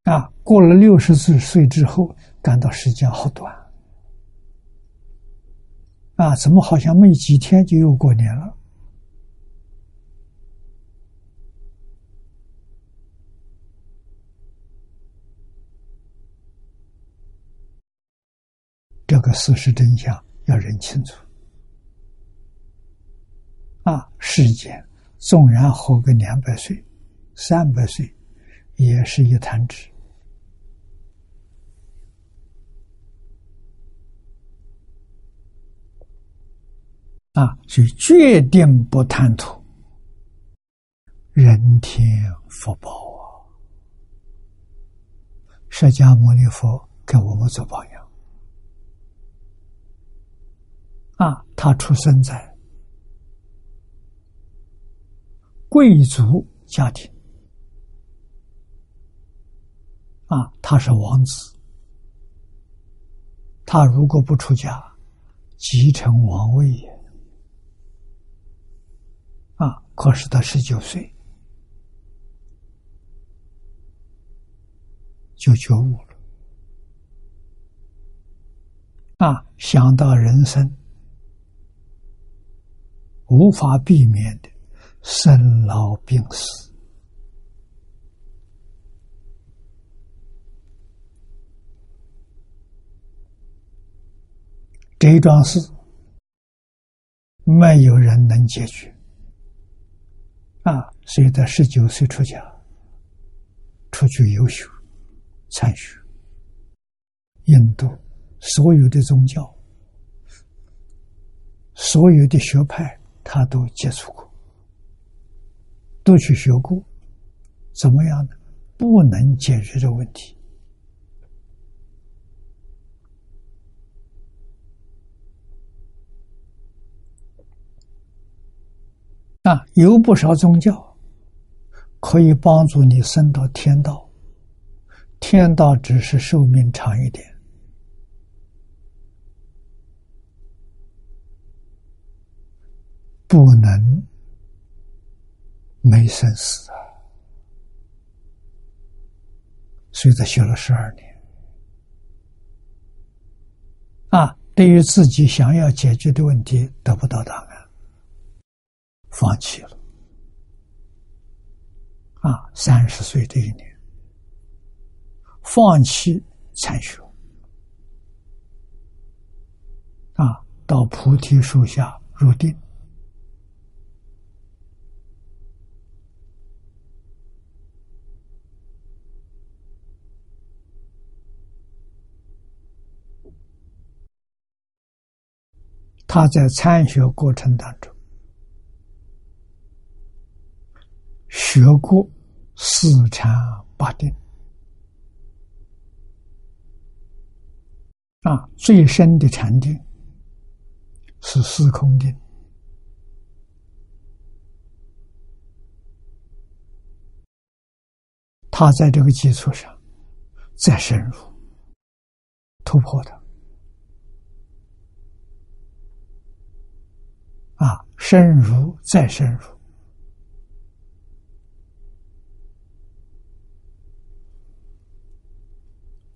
啊，过了六十岁岁之后，感到时间好短。啊，怎么好像没几天就又过年了？这个事实真相要认清楚。啊，世间纵然活个两百岁、三百岁，也是一弹指。啊，所以决定不贪图人天福报啊！释迦牟尼佛给我们做榜样啊，他出生在。贵族家庭啊，他是王子。他如果不出家，继承王位也啊。可是他十九岁就觉悟了啊，想到人生无法避免的。生老病死，这一桩事没有人能解决啊！所以在十九岁出家，出去游学、参学，印度所有的宗教、所有的学派，他都接触过。都去学过，怎么样呢？不能解决这问题啊！有不少宗教可以帮助你升到天道，天道只是寿命长一点，不能。没生死啊！所以他学了十二年啊。对于自己想要解决的问题得不到答案，放弃了啊。三十岁这一年，放弃参学啊，到菩提树下入定。他在参学过程当中学过四禅八定啊，最深的禅定是四空定。他在这个基础上再深入突破的。啊，深入再深入，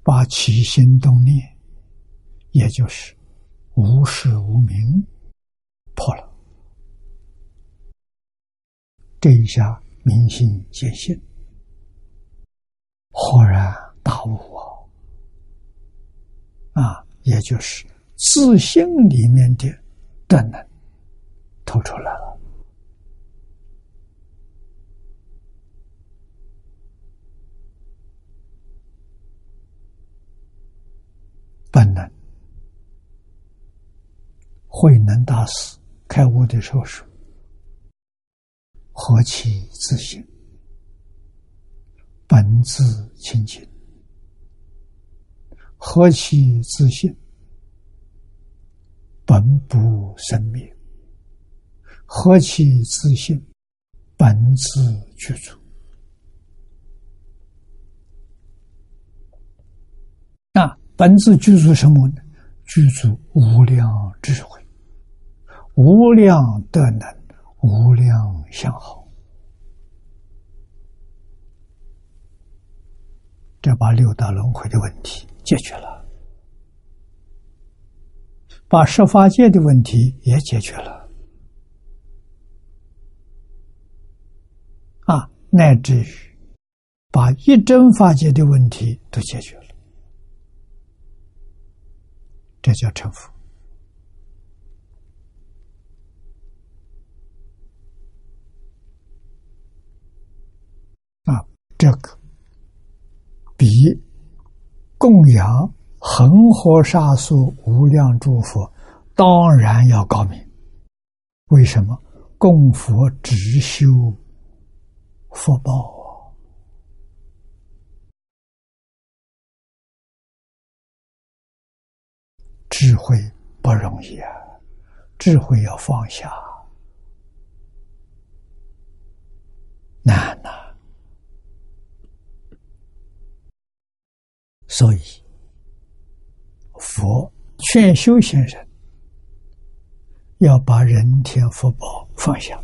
把起心动念，也就是无始无明破了，这一下明心见性，豁然大悟啊！啊，也就是自信里面的正能。透出来了，本能。慧能大师开悟的时候说：“何其自信，本自清净；何其自信，本不生灭。”何其自信，本自具足那！本自具足什么呢？具足无量智慧，无量德能，无量相好，这把六道轮回的问题解决了，把十法界的问题也解决了，乃至于把一真法界的问题都解决了，这叫成佛啊。这个比供养恒河沙数无量诸佛当然要高明。为什么？供佛只修福报啊，智慧不容易啊！智慧要放下，难呐。所以，佛劝修行人要把人天福报放下，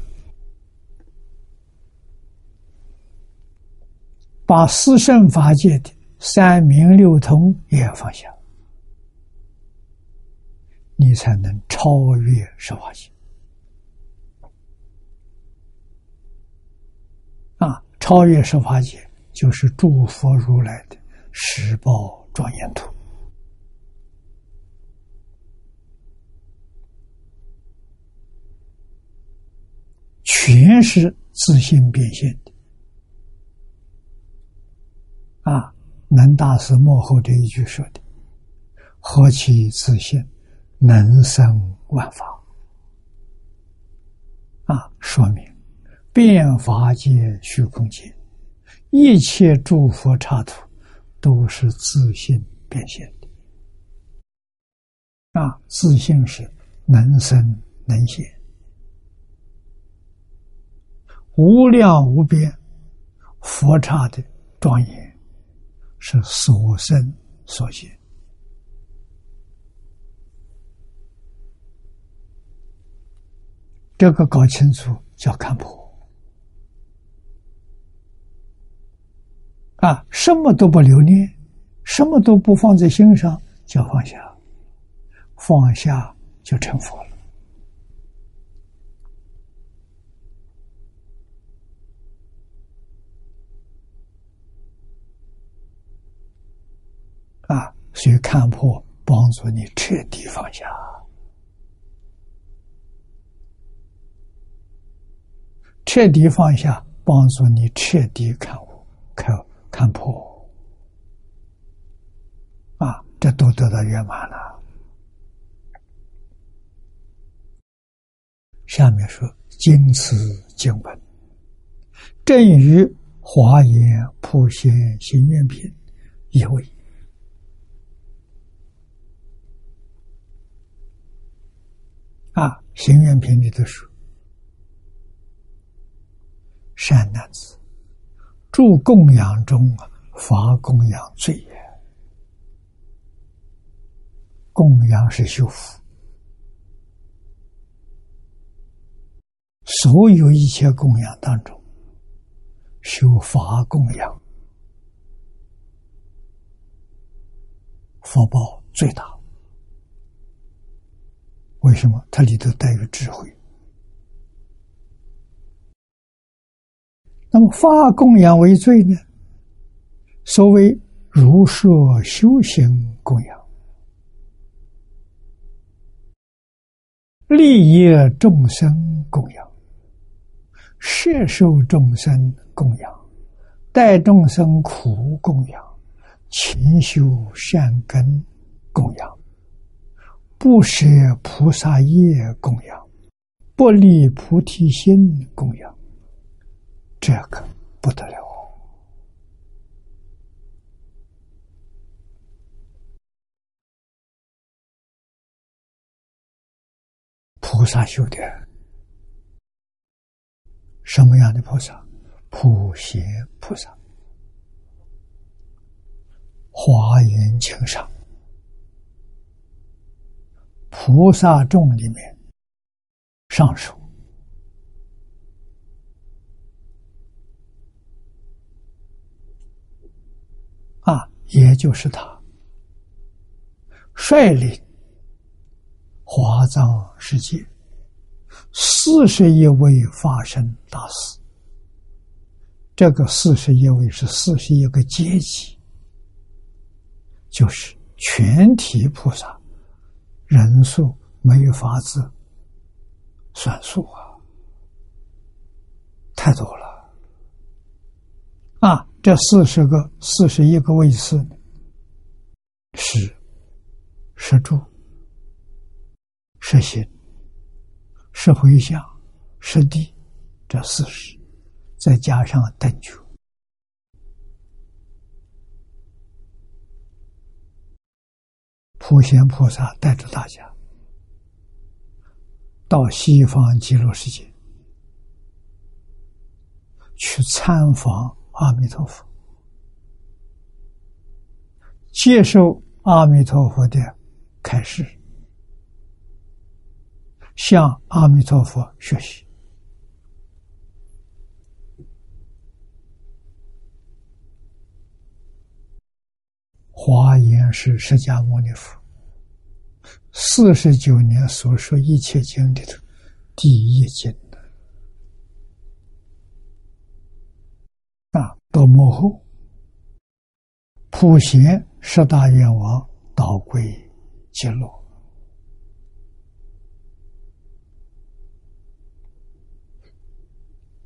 把四圣法界的三明六通也放下，你才能超越十法界。啊，超越十法界就是诸佛如来的。十报庄严图，全是自信变现的。啊，南大师幕后这一句说的：“何其自信，能生万法。”啊，说明变法界、虚空界一切诸佛刹土。都是自信变现的啊！自信是能生能现，无量无边佛刹的庄严是所生所现。这个搞清楚叫看破。啊，什么都不留恋，什么都不放在心上，就放下，放下就成佛了。啊，所以看破帮助你彻底放下，彻底放下帮助你彻底看悟，看。看破啊，这都得到圆满了。下面说：“经此经文，正与华严普贤行愿品一位。”啊，行愿品里头说：“善男子。”住供养中啊，发供养最也。供养是修福，所有一切供养当中，修法供养，福报最大。为什么？它里头带有智慧。那么发供养为最呢？所谓如说修行供养，利益众生供养，摄受众生供养，待众生苦供养，勤修善根供养，不舍菩萨业供养，不离菩提心供养。这个不得了，菩萨修的什么样的菩萨？普贤菩萨，华严经上，菩萨众里面上首。啊，也就是他。率领华藏世界四十一位法身大士，这个四十一位是四十一个阶级，就是全体菩萨。人数没有法子算数啊，太多了。啊！这四十个、四十一个位次是是住、是心、是回向、是地，这四十，再加上等觉，普贤菩萨带着大家到西方极乐世界去参访。阿弥陀佛，接受阿弥陀佛的开示，向阿弥陀佛学习。华严是释迦牟尼佛四十九年所说一切经里头第一经。啊，到幕后，普贤十大愿王导归极乐。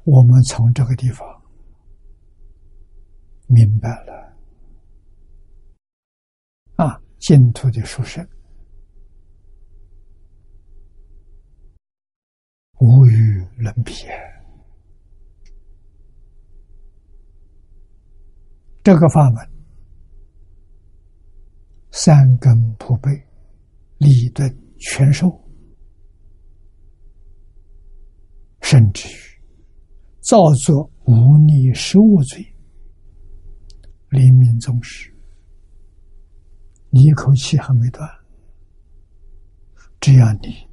我们从这个地方明白了，啊，净土的殊胜，无与伦比。这个法门，三根普被，理顿全收，甚至于造作无逆十五罪，临命终时，你一口气还没断，只要你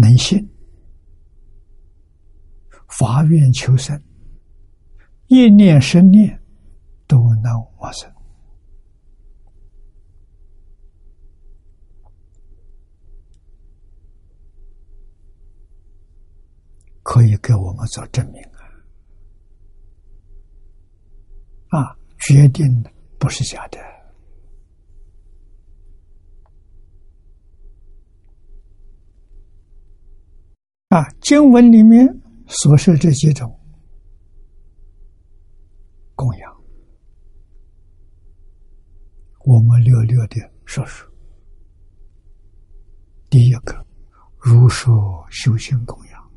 能信，发愿求生。一念生念都能往生，可以给我们做证明啊！啊，决定不是假的啊！经文里面所说这几种。供养，我们略略的说说。第一个，如说修行供养，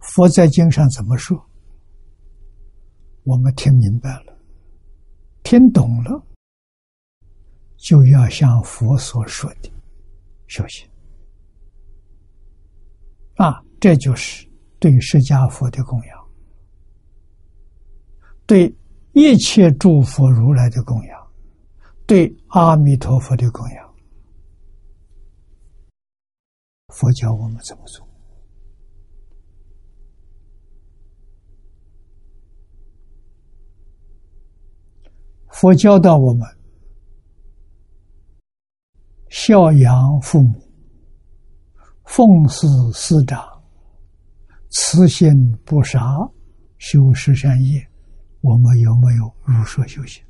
佛在经上怎么说？我们听明白了，听懂了，就要像佛所说的修行。啊，这就是对释迦佛的供养。对一切诸佛如来的供养，对阿弥陀佛的供养，佛教我们怎么做？佛教导我们孝养父母，奉事师长，慈心不杀，修十善业。我们有没有入舍修行？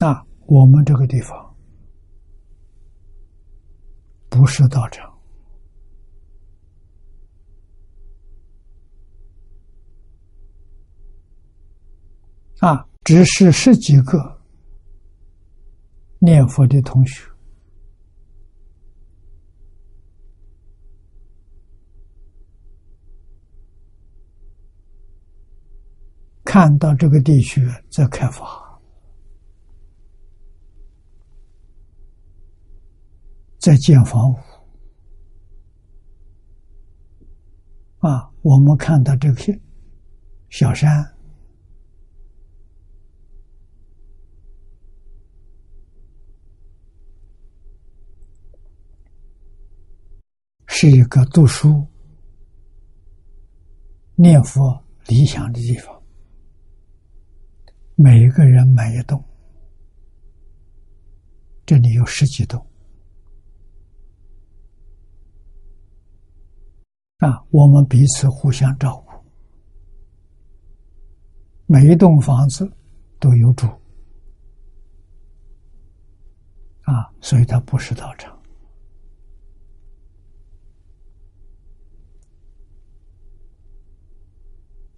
那我们这个地方不是道场啊，只是十几个。念佛的同学，看到这个地区在开发，在建房屋，啊，我们看到这些小山。是一个读书、念佛理想的地方。每一个人买一栋，这里有十几栋啊，我们彼此互相照顾，每一栋房子都有主啊，所以它不是道场。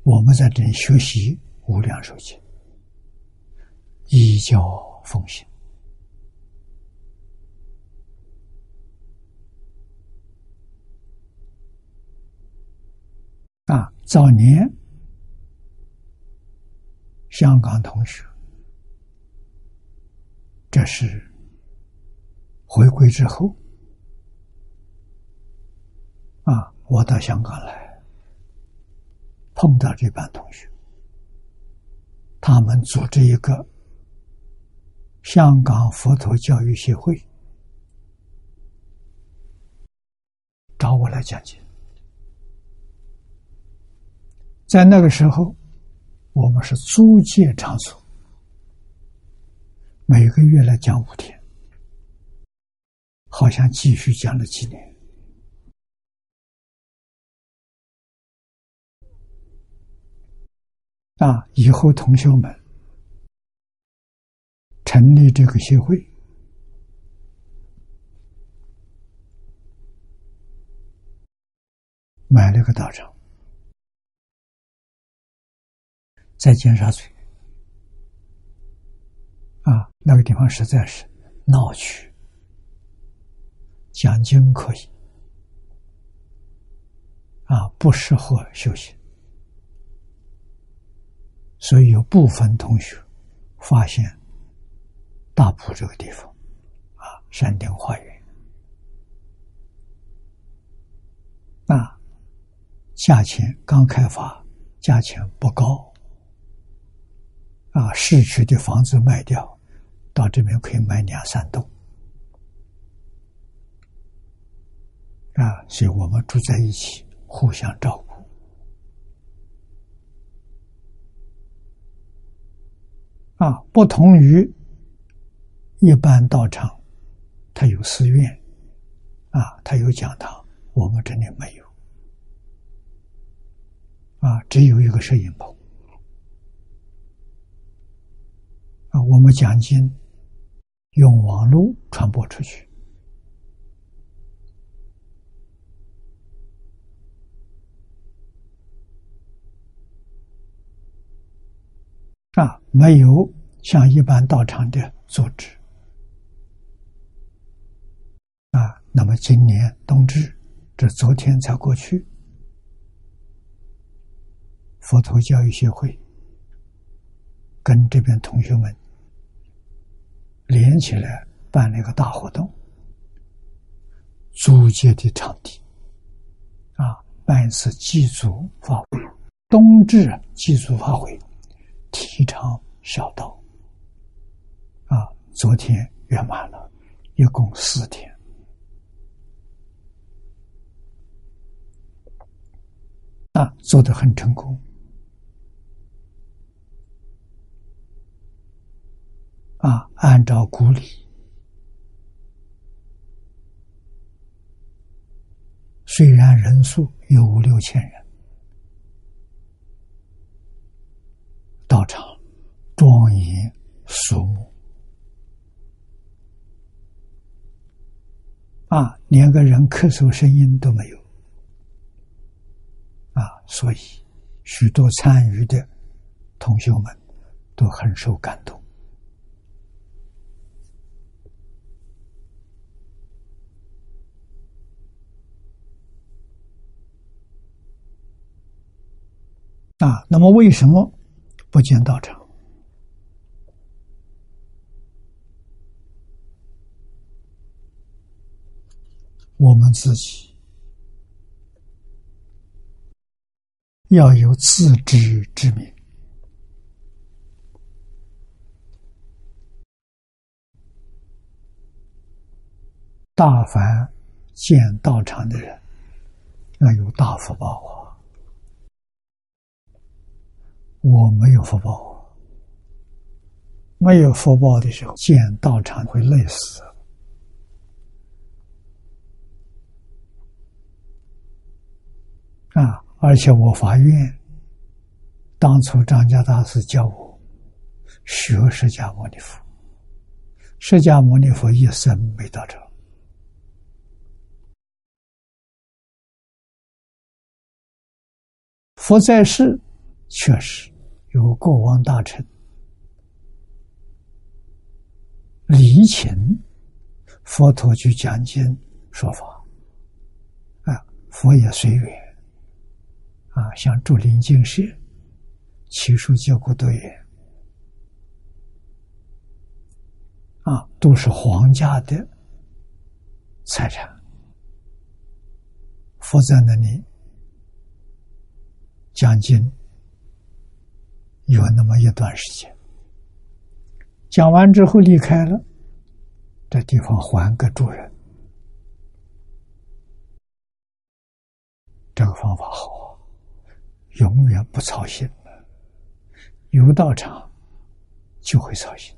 我们在这里学习无量寿经，依教奉行啊。早年香港同学，这是回归之后啊，我到香港来。碰到这班同学，他们组织一个香港佛陀教育协会，找我来讲解。在那个时候，我们是租借场所，每个月来讲五天，好像继续讲了几年。啊！以后同学们成立这个协会，买了个道场，在尖沙咀。啊，那个地方实在是闹区，讲经可以，啊，不适合修行。所以有部分同学发现大埔这个地方啊，山顶花园。那，价钱刚开发，价钱不高。啊，市区的房子卖掉，到这边可以买两三栋。啊，所以我们住在一起，互相照顾。啊，不同于一般道场，它有寺院，啊，它有讲堂，我们这里没有，啊，只有一个摄影棚，啊，我们讲经用网络传播出去，啊。没有像一般道场的组织啊，那么今年冬至，这昨天才过去，佛陀教育协会跟这边同学们连起来办了一个大活动，租借的场地。啊，办一次祭祖法会，冬至祭祖法会，提倡。小道。啊，昨天圆满了，一共四天。啊，做的很成功。啊，按照古礼，虽然人数有五六千人，到场。庄严肃穆啊，连个人咳嗽声音都没有啊，所以许多参与的同学们都很受感动啊。那么，为什么不见道场？我们自己要有自知之明。大凡建道场的人，要有大福报啊！我没有福报，没有福报的时候，建道场会累死啊！而且我发愿，当初张家大师教我学释迦牟尼佛，释迦牟尼佛一生没到这。佛在世，确实有国王大臣礼请佛陀去讲经说法，啊，佛也随缘，啊，像竹林精舍、奇树结果多言，啊，都是皇家的财产，佛在那里。讲经有那么一段时间，讲完之后离开了，这地方还给主人。这个方法好，永远不操心有道场就会操心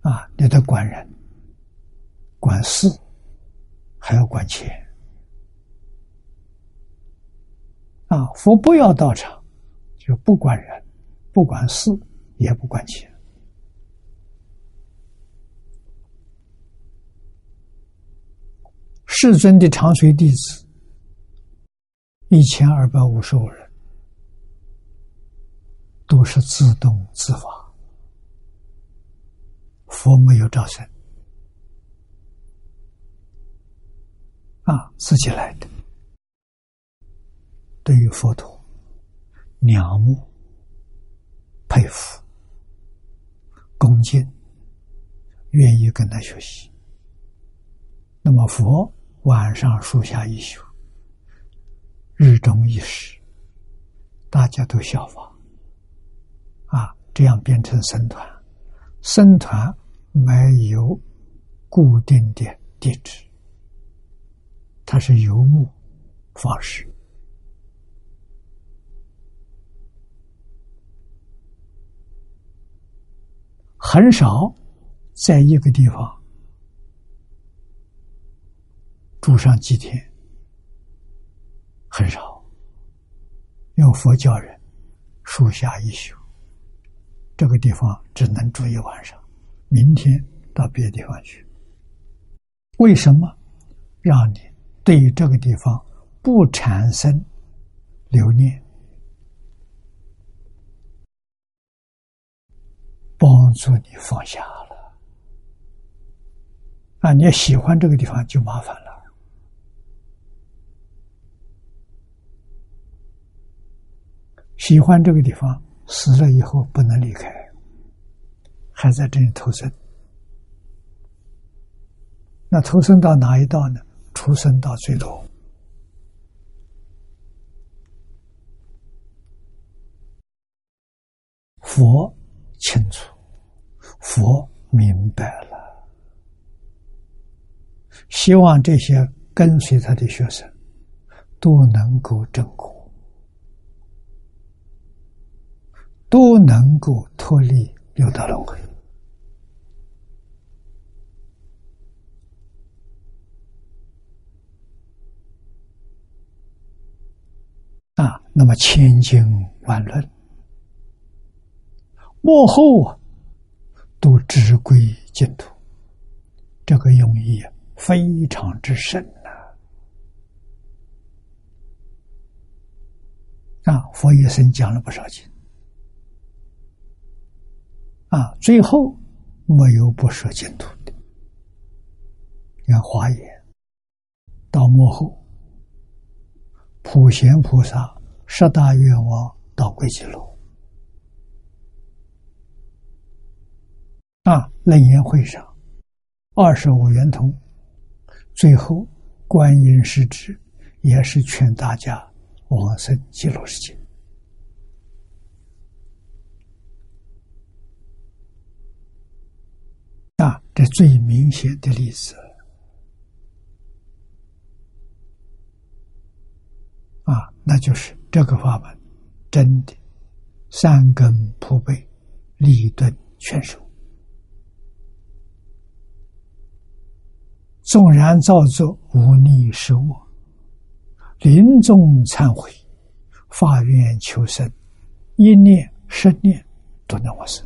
啊！你得管人、管事，还要管钱。啊，佛不要道场，就不管人，不管事，也不管钱。世尊的长随弟子一千二百五十五人，都是自动自发，佛没有招生，啊，自己来的。对于佛陀，仰慕、佩服、恭敬，愿意跟他学习。那么佛晚上树下一宿，日中一时，大家都效仿，啊，这样变成僧团。僧团没有固定的地址，它是游牧方式。很少在一个地方住上几天，很少。用佛教人树下一宿，这个地方只能住一晚上，明天到别的地方去。为什么？让你对于这个地方不产生留念。帮助你放下了啊！你要喜欢这个地方就麻烦了。喜欢这个地方，死了以后不能离开，还在这里投生。那投生到哪一道呢？出生到最多。佛清楚。佛明白了，希望这些跟随他的学生都能够证果，都能够脱离六道轮回啊！那么千经万论幕后啊。都直归净土，这个用意非常之深呐！啊，佛一生讲了不少经，啊，最后没有不说净土的。你看华严到幕后，普贤菩萨十大愿望到归极乐。啊！楞严会上，二十五圆通，最后观音师旨也是劝大家往生极乐世界。啊，这最明显的例子啊，那就是这个法门，真的三根普被，立顿全收。纵然造作无逆失我，临终忏悔，发愿求生，一念十念都能往生。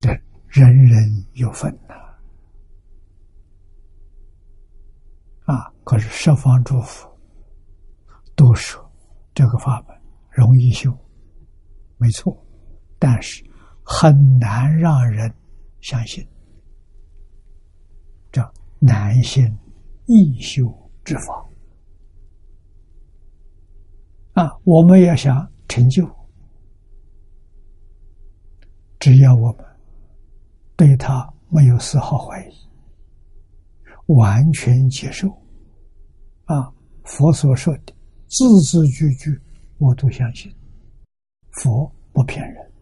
这人人有份呐！啊，可是十方诸佛都说这个法门容易修，没错，但是很难让人相信。叫难信易修之法啊！我们要想成就，只要我们对他没有丝毫怀疑，完全接受啊，佛所说的字字句句我都相信，佛不骗人。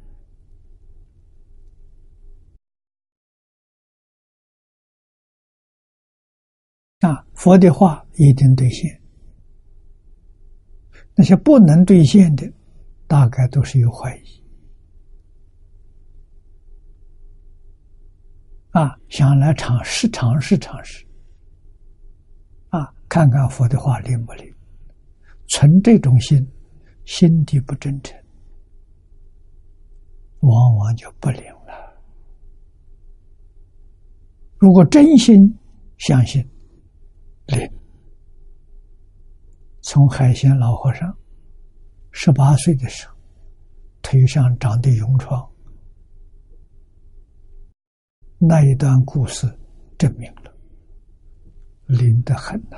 啊，佛的话一定兑现。那些不能兑现的，大概都是有怀疑。啊，想来尝试尝试尝试。啊，看看佛的话灵不灵？存这种心，心地不真诚，往往就不灵了。如果真心相信。灵，从海鲜老和尚十八岁的时候，腿上长的脓疮，那一段故事证明了灵得很呐。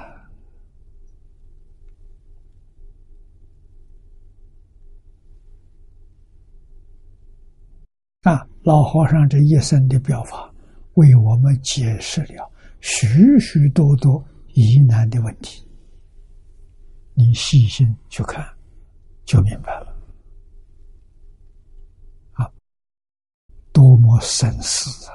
啊，老和尚这一生的表法，为我们解释了许许多多。疑难的问题，你细心去看，就明白了。啊，多么深思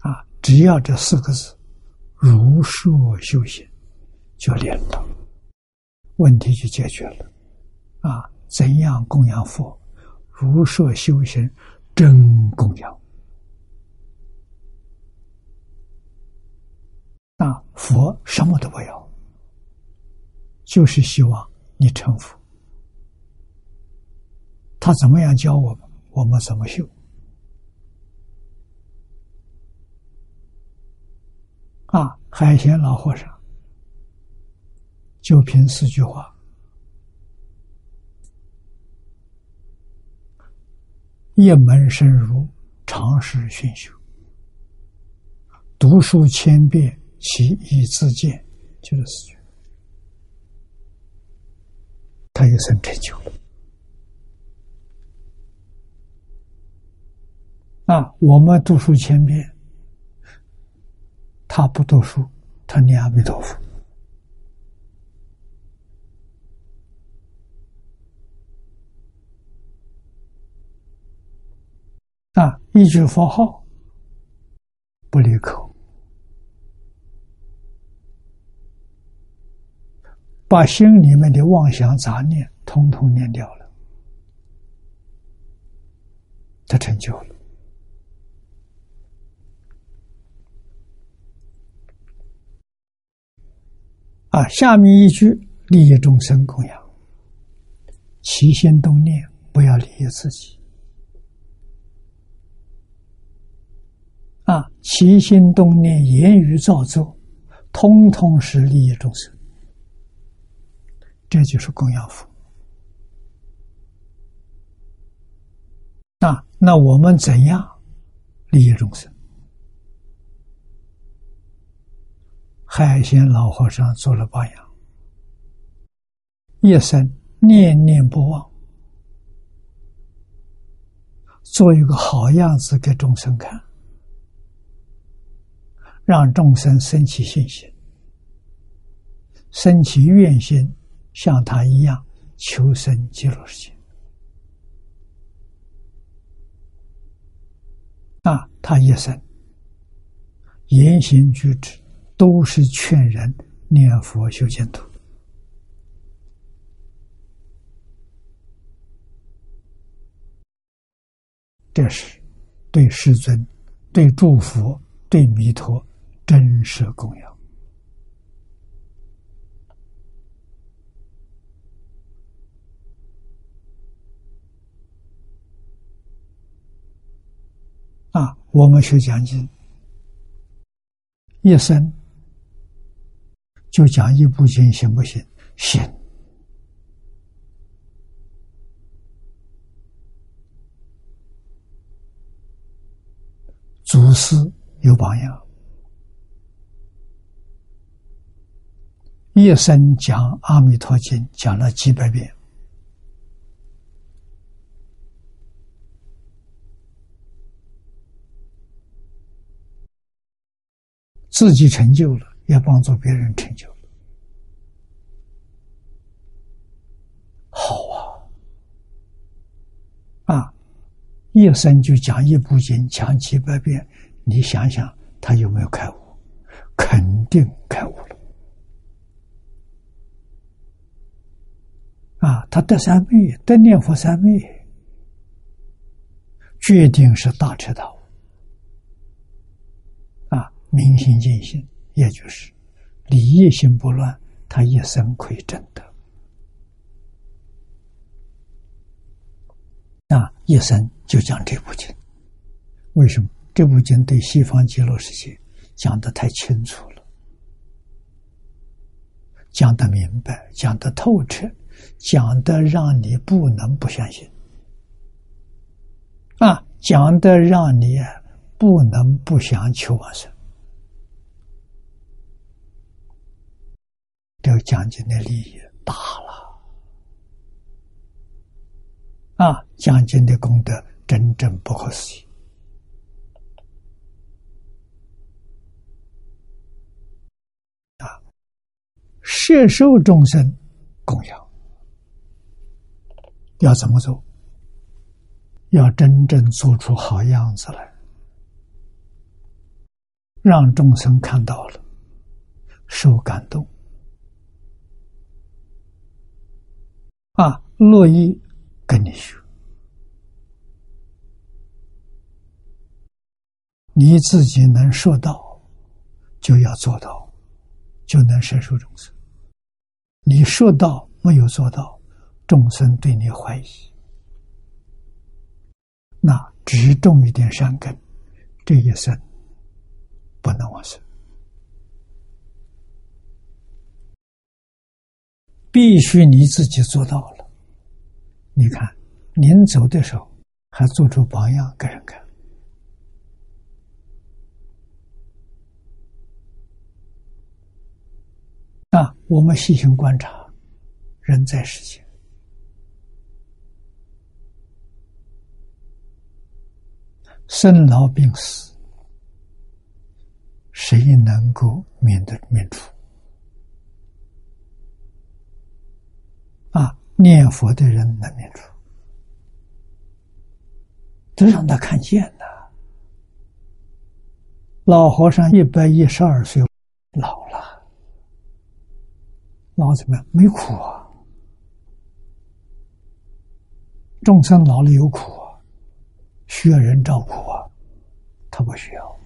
啊！啊，只要这四个字“如说修行”，就连了，问题就解决了。啊，怎样供养佛？如说修行，真供养。那佛什么都不要，就是希望你成佛。他怎么样教我们，我们怎么修。啊，海鲜老和尚就凭四句话：一门深入，常识熏修，读书千遍。其义自见，就是四句，他一生成就了。啊，我们读书千遍，他不读书，他念阿弥陀佛。啊，一句佛号不离口。把心里面的妄想杂念通通念掉了，他成就了。啊，下面一句利益众生供养，起心动念不要利益自己。啊，起心动念、言语造作，通通是利益众生。这就是供养佛。那那我们怎样利益众生？海鲜老和尚做了榜样，一生念念不忘，做一个好样子给众生看，让众生升起信心，升起愿心，像他一样求生极乐世界。啊，他一生言行举止都是劝人念佛修净土。这是对师尊、对诸佛、对弥陀真实供养啊！我们学讲经，一生就讲一部经，行不行？行。祖师有榜样，一生讲《阿弥陀经》讲了几百遍，自己成就了，也帮助别人成就，好啊！啊！一生就讲一部经，讲几百遍，你想想他有没有开悟？肯定开悟了。啊，他得三昧，得念佛三昧，决定是大彻大悟。啊，明心见性，也就是理业心不乱，他一生可以证得。啊，一生就讲这部经，为什么？这部经对西方极乐世界讲的太清楚了，讲的明白，讲的透彻，讲的让你不能不相信，啊，讲的让你不能不想求往生。这个讲经的利益大了。啊，讲经的功德真正不可思议！啊，摄受众生供养，要怎么做？要真正做出好样子来，让众生看到了，受感动，啊，乐意。跟你学，你自己能说到，就要做到，就能摄受众生。你说到没有做到，众生对你怀疑，那只种一点善根，这一生不能往生，必须你自己做到了。你看，临走的时候还做出榜样给人看啊！我们细心观察，人在世间，生老病死，谁能够免得免除？啊！念佛的人能念出，都让他看见了。老和尚一百一十二岁，老了，老怎么？没苦啊！众生老了有苦啊，需要人照顾啊，他不需要，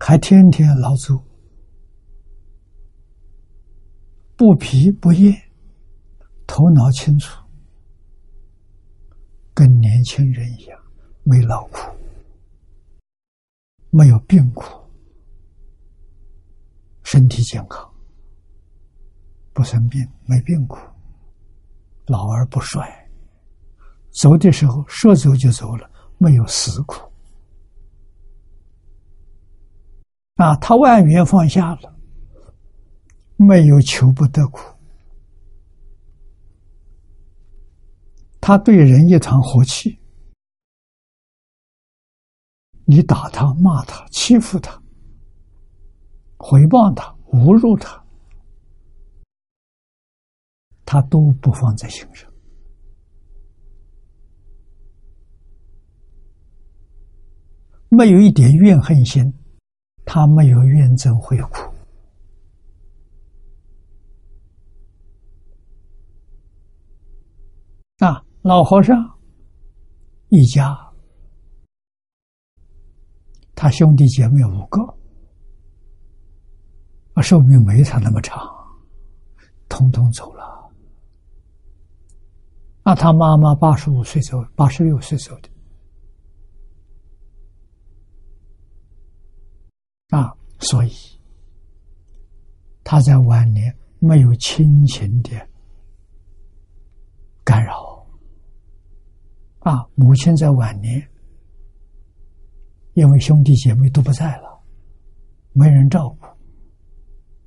还天天劳作。不疲不厌，头脑清楚，跟年轻人一样，没劳苦，没有病苦，身体健康，不生病，没病苦，老而不衰，走的时候说走就走了，没有死苦，啊，他万缘放下了。没有求不得苦，他对人一团和气，你打他、骂他、欺负他、回报他、侮辱他，他都不放在心上，没有一点怨恨心，他没有怨憎会苦。啊，老和尚一家，他兄弟姐妹五个，啊，寿命没他那么长，通通走了。啊，他妈妈八十五岁走，八十六岁走的。啊，所以他在晚年没有亲情的干扰。啊，母亲在晚年，因为兄弟姐妹都不在了，没人照顾，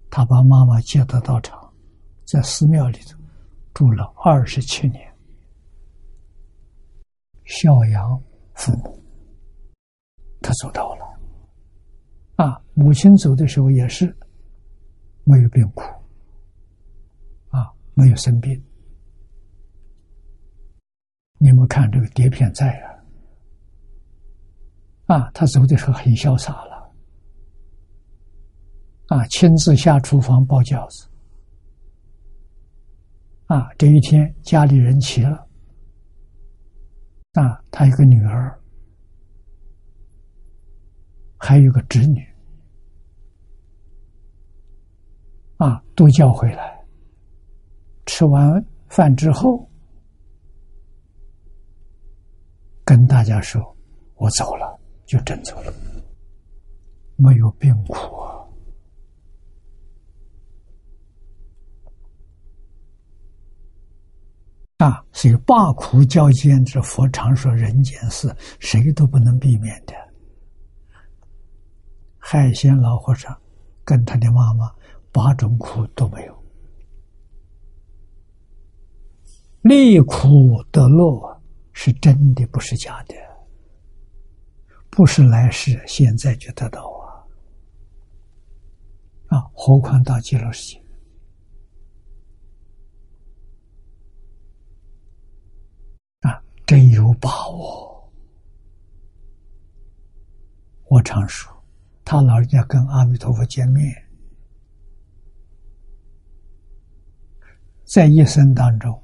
他把妈妈接到道场，在寺庙里头住了二十七年，孝养父母，他做到了。啊，母亲走的时候也是没有病苦，啊，没有生病。你们看这个碟片在啊，啊，他走的时候很潇洒了，啊，亲自下厨房包饺子，啊，这一天家里人齐了，啊，他有个女儿，还有个侄女，啊，都叫回来，吃完饭之后。跟大家说，我走了，就真走了，没有病苦啊！啊，所以罢苦交煎，这佛常说人间事，谁都不能避免的。海鲜老和尚跟他的妈妈八种苦都没有，离苦得乐。是真的，不是假的，不是来世，现在就得到啊！啊，何况到极乐世界啊，真有把握。我常说，他老人家跟阿弥陀佛见面，在一生当中。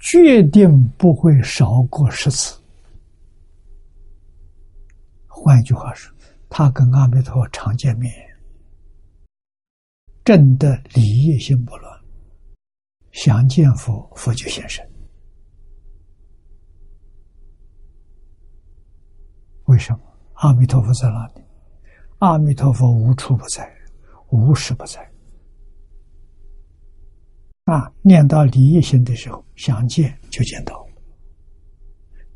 决定不会少过十次。换一句话说，他跟阿弥陀佛常见面，真的礼业心不乱，想见佛，佛就现身。为什么？阿弥陀佛在哪里？阿弥陀佛无处不在，无时不在。啊，念到离业心的时候，想见就见到。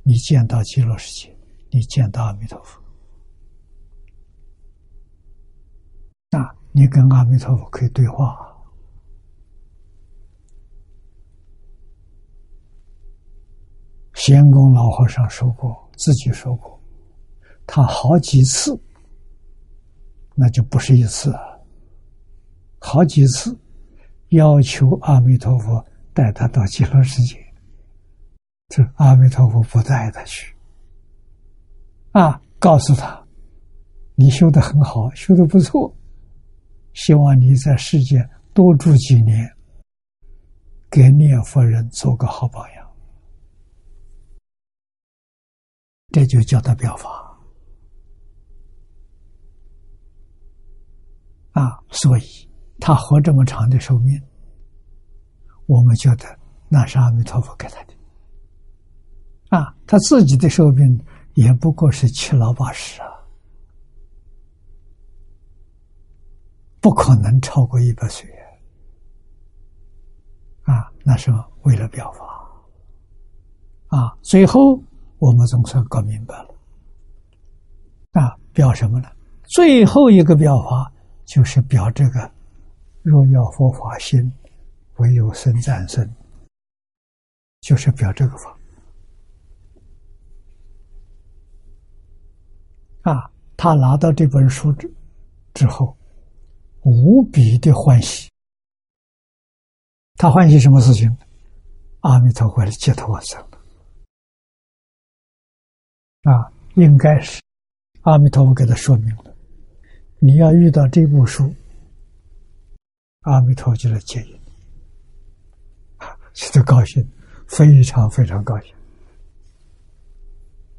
你见到极乐世界，你见到阿弥陀佛，啊，你跟阿弥陀佛可以对话。贤公老和尚说过，自己说过，他好几次，那就不是一次，好几次。要求阿弥陀佛带他到极乐世界，这阿弥陀佛不带他去，啊，告诉他，你修的很好，修的不错，希望你在世界多住几年，给念佛人做个好榜样，这就叫他表法，啊，所以。他活这么长的寿命，我们觉得那是阿弥陀佛给他的啊。他自己的寿命也不过是七老八十啊，不可能超过一百岁啊。那是为了表法啊。最后我们总算搞明白了啊，表什么呢？最后一个表法就是表这个。若要佛法心，唯有僧赞僧，就是表这个法。啊，他拿到这本书之之后，无比的欢喜。他欢喜什么事情？阿弥陀佛来接他往生。啊，应该是阿弥陀佛给他说明了，你要遇到这部书，阿弥陀就来接引。觉得高兴，非常非常高兴。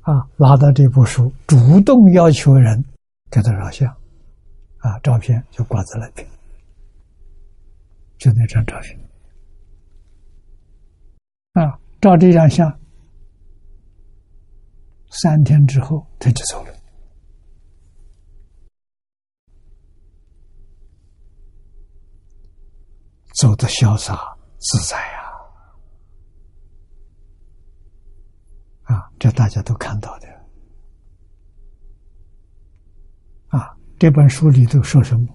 啊，拿到这部书，主动要求人给他照相，啊，照片就挂在那边，就那张照片。啊，照这张相，三天之后他就走了，走的潇洒自在呀。啊，这大家都看到的。啊，这本书里头说什么？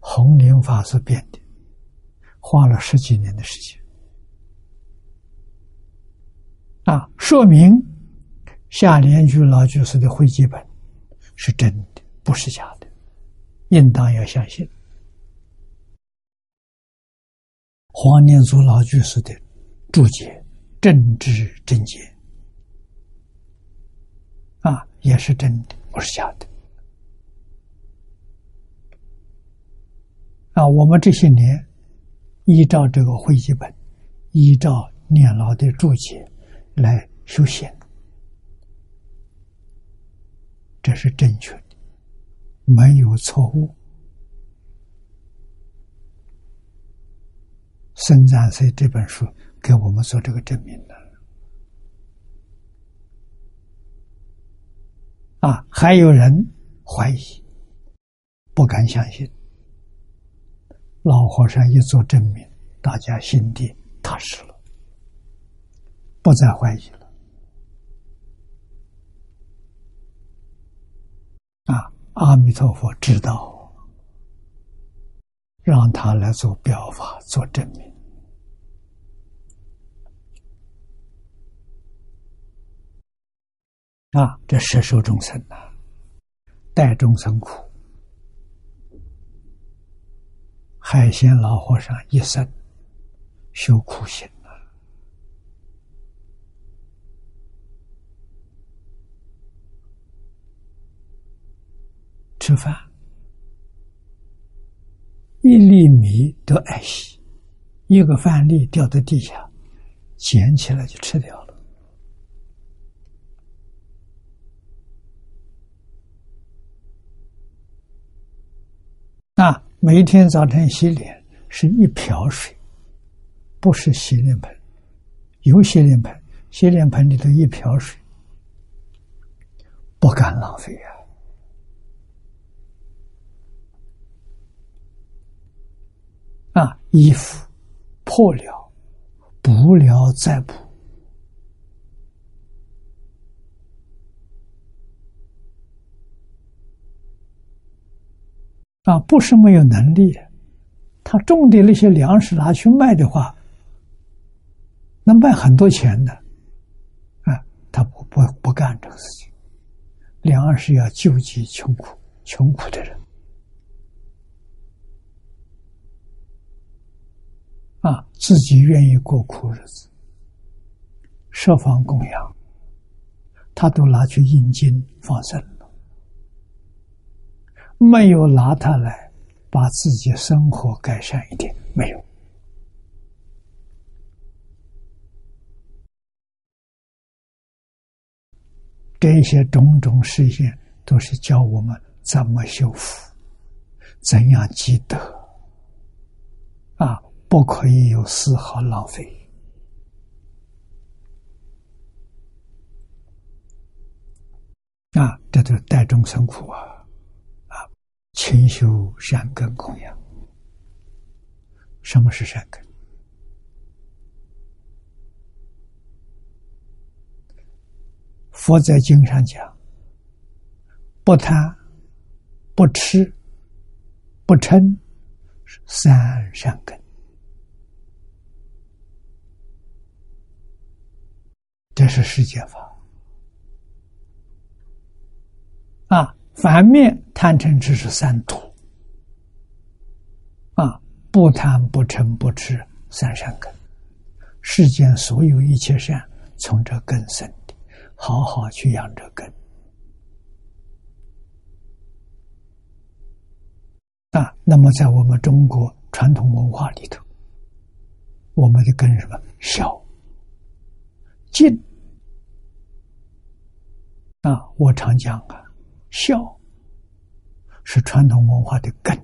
弘莲法师编的，花了十几年的时间。啊，说明下联居老居士的汇集本是真的，不是假的，应当要相信。黄念祖老居士的注解。政治正解啊，也是真的，不是假的啊。我们这些年依照这个会集本，依照念老的注解来修行，这是正确的，没有错误。生长岁这本书。给我们做这个证明的啊！还有人怀疑，不敢相信。老和尚一做证明，大家心底踏实了，不再怀疑了。啊！阿弥陀佛知道，让他来做表法，做证明。啊，这摄受众生呐，代众生苦。海鲜老和尚一生修苦行啊，吃饭一粒米都爱惜，一个饭粒掉在地下，捡起来就吃掉了。啊，每天早晨洗脸是一瓢水，不是洗脸盆，有洗脸盆，洗脸盆里头一瓢水，不敢浪费啊！啊，衣服破了，补了再补。啊，不是没有能力，他种的那些粮食拿去卖的话，能卖很多钱的，啊，他不不不干这个事情。粮食要救济穷苦穷苦的人，啊，自己愿意过苦日子，设防供养，他都拿去印经放生。没有拿它来把自己生活改善一点，没有。这些种种事情都是教我们怎么修复，怎样积德，啊，不可以有丝毫浪费。啊，这就是代众生苦啊。勤修善根供养。什么是善根？佛在经上讲。不贪、不吃、不嗔，是三善根。这是世界法。啊。反面贪嗔痴是三毒。啊，不贪不嗔不痴三善根，世间所有一切善从这根生的，好好去养这根。啊，那么在我们中国传统文化里头，我们的根什么？孝、敬。啊，我常讲啊。孝是传统文化的根，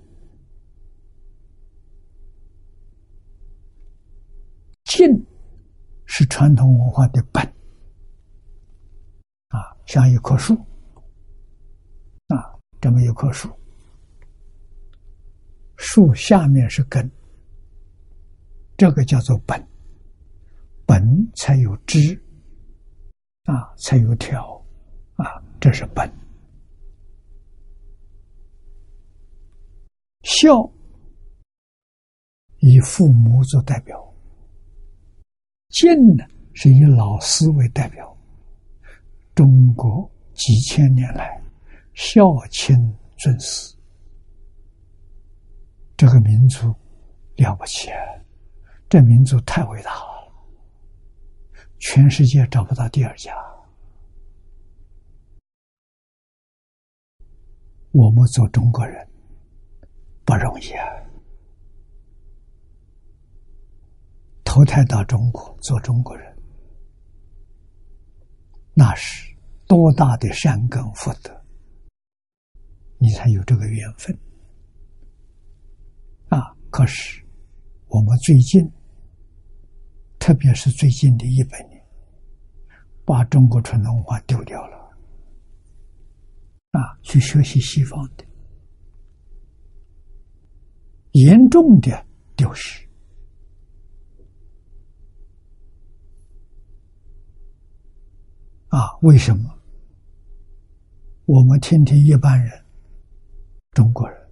敬是传统文化的本。啊，像一棵树，啊，这么一棵树，树下面是根，这个叫做本，本才有枝，啊，才有条，啊，这是本。孝以父母做代表，敬呢是以老师为代表。中国几千年来孝亲尊师，这个民族了不起，这民族太伟大了，全世界找不到第二家。我们做中国人。不容易啊！投胎到中国做中国人，那是多大的善根福德，你才有这个缘分啊！可是我们最近，特别是最近的一百年，把中国传统文化丢掉了啊！去学习西方的。严重的丢失啊！为什么？我们听听一般人、中国人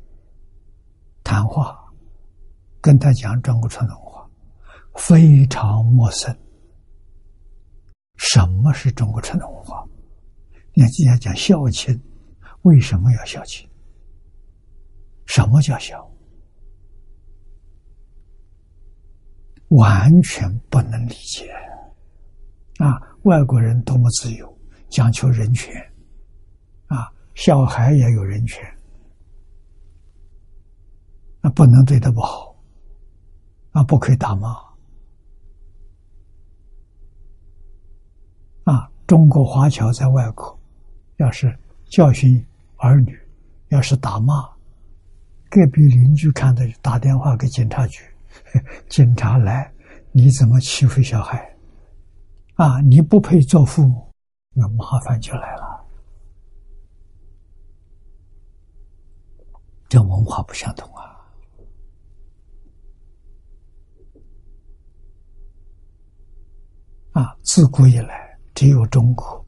谈话，跟他讲中国传统文化，非常陌生。什么是中国传统文化？你看，今天讲孝亲，为什么要孝亲？什么叫孝？完全不能理解啊！外国人多么自由，讲求人权啊！小孩也有人权，那，不能对他不好啊，不可以打骂啊！中国华侨在外国，要是教训儿女，要是打骂，隔壁邻居看到就打电话给警察局。警察来，你怎么欺负小孩？啊，你不配做父母，那麻烦就来了。这文化不相同啊！啊，自古以来，只有中国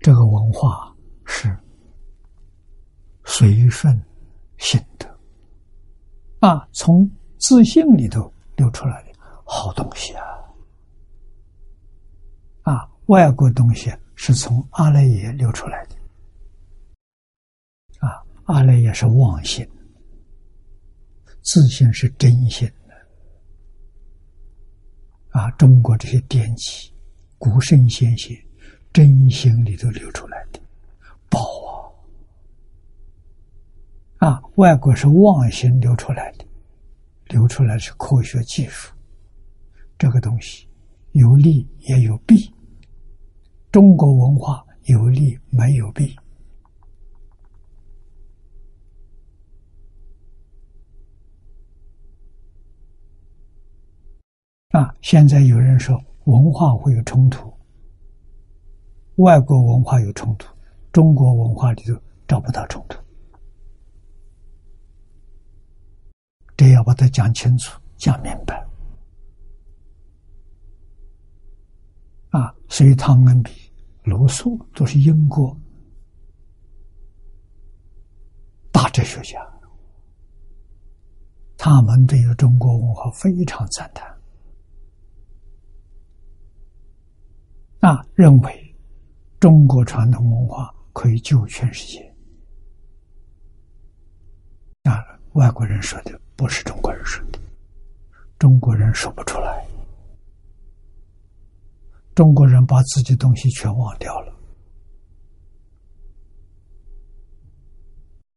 这个文化是随顺。心得啊，从自信里头流出来的好东西啊！啊，外国东西是从阿赖耶流出来的啊，阿赖耶是妄心，自信是真心的啊。中国这些典籍、古圣先贤真心里头流出来的宝啊！啊，外国是妄心流出来的，流出来是科学技术，这个东西有利也有弊。中国文化有利没有弊。啊，现在有人说文化会有冲突，外国文化有冲突，中国文化里头找不到冲突。这要把它讲清楚、讲明白啊！所以汤恩比、罗素都是英国大哲学家，他们对于中国文化非常赞叹啊，认为中国传统文化可以救全世界。啊，外国人说的不是中国人说的，中国人说不出来。中国人把自己东西全忘掉了，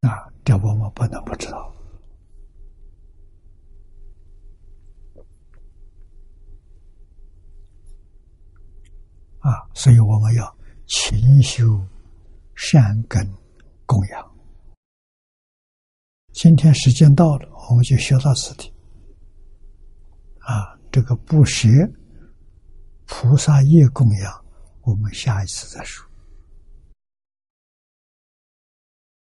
啊，这我们不能不知道。啊，所以我们要勤修善根供养。今天时间到了，我们就学到此地。啊，这个不学菩萨业供养，我们下一次再说。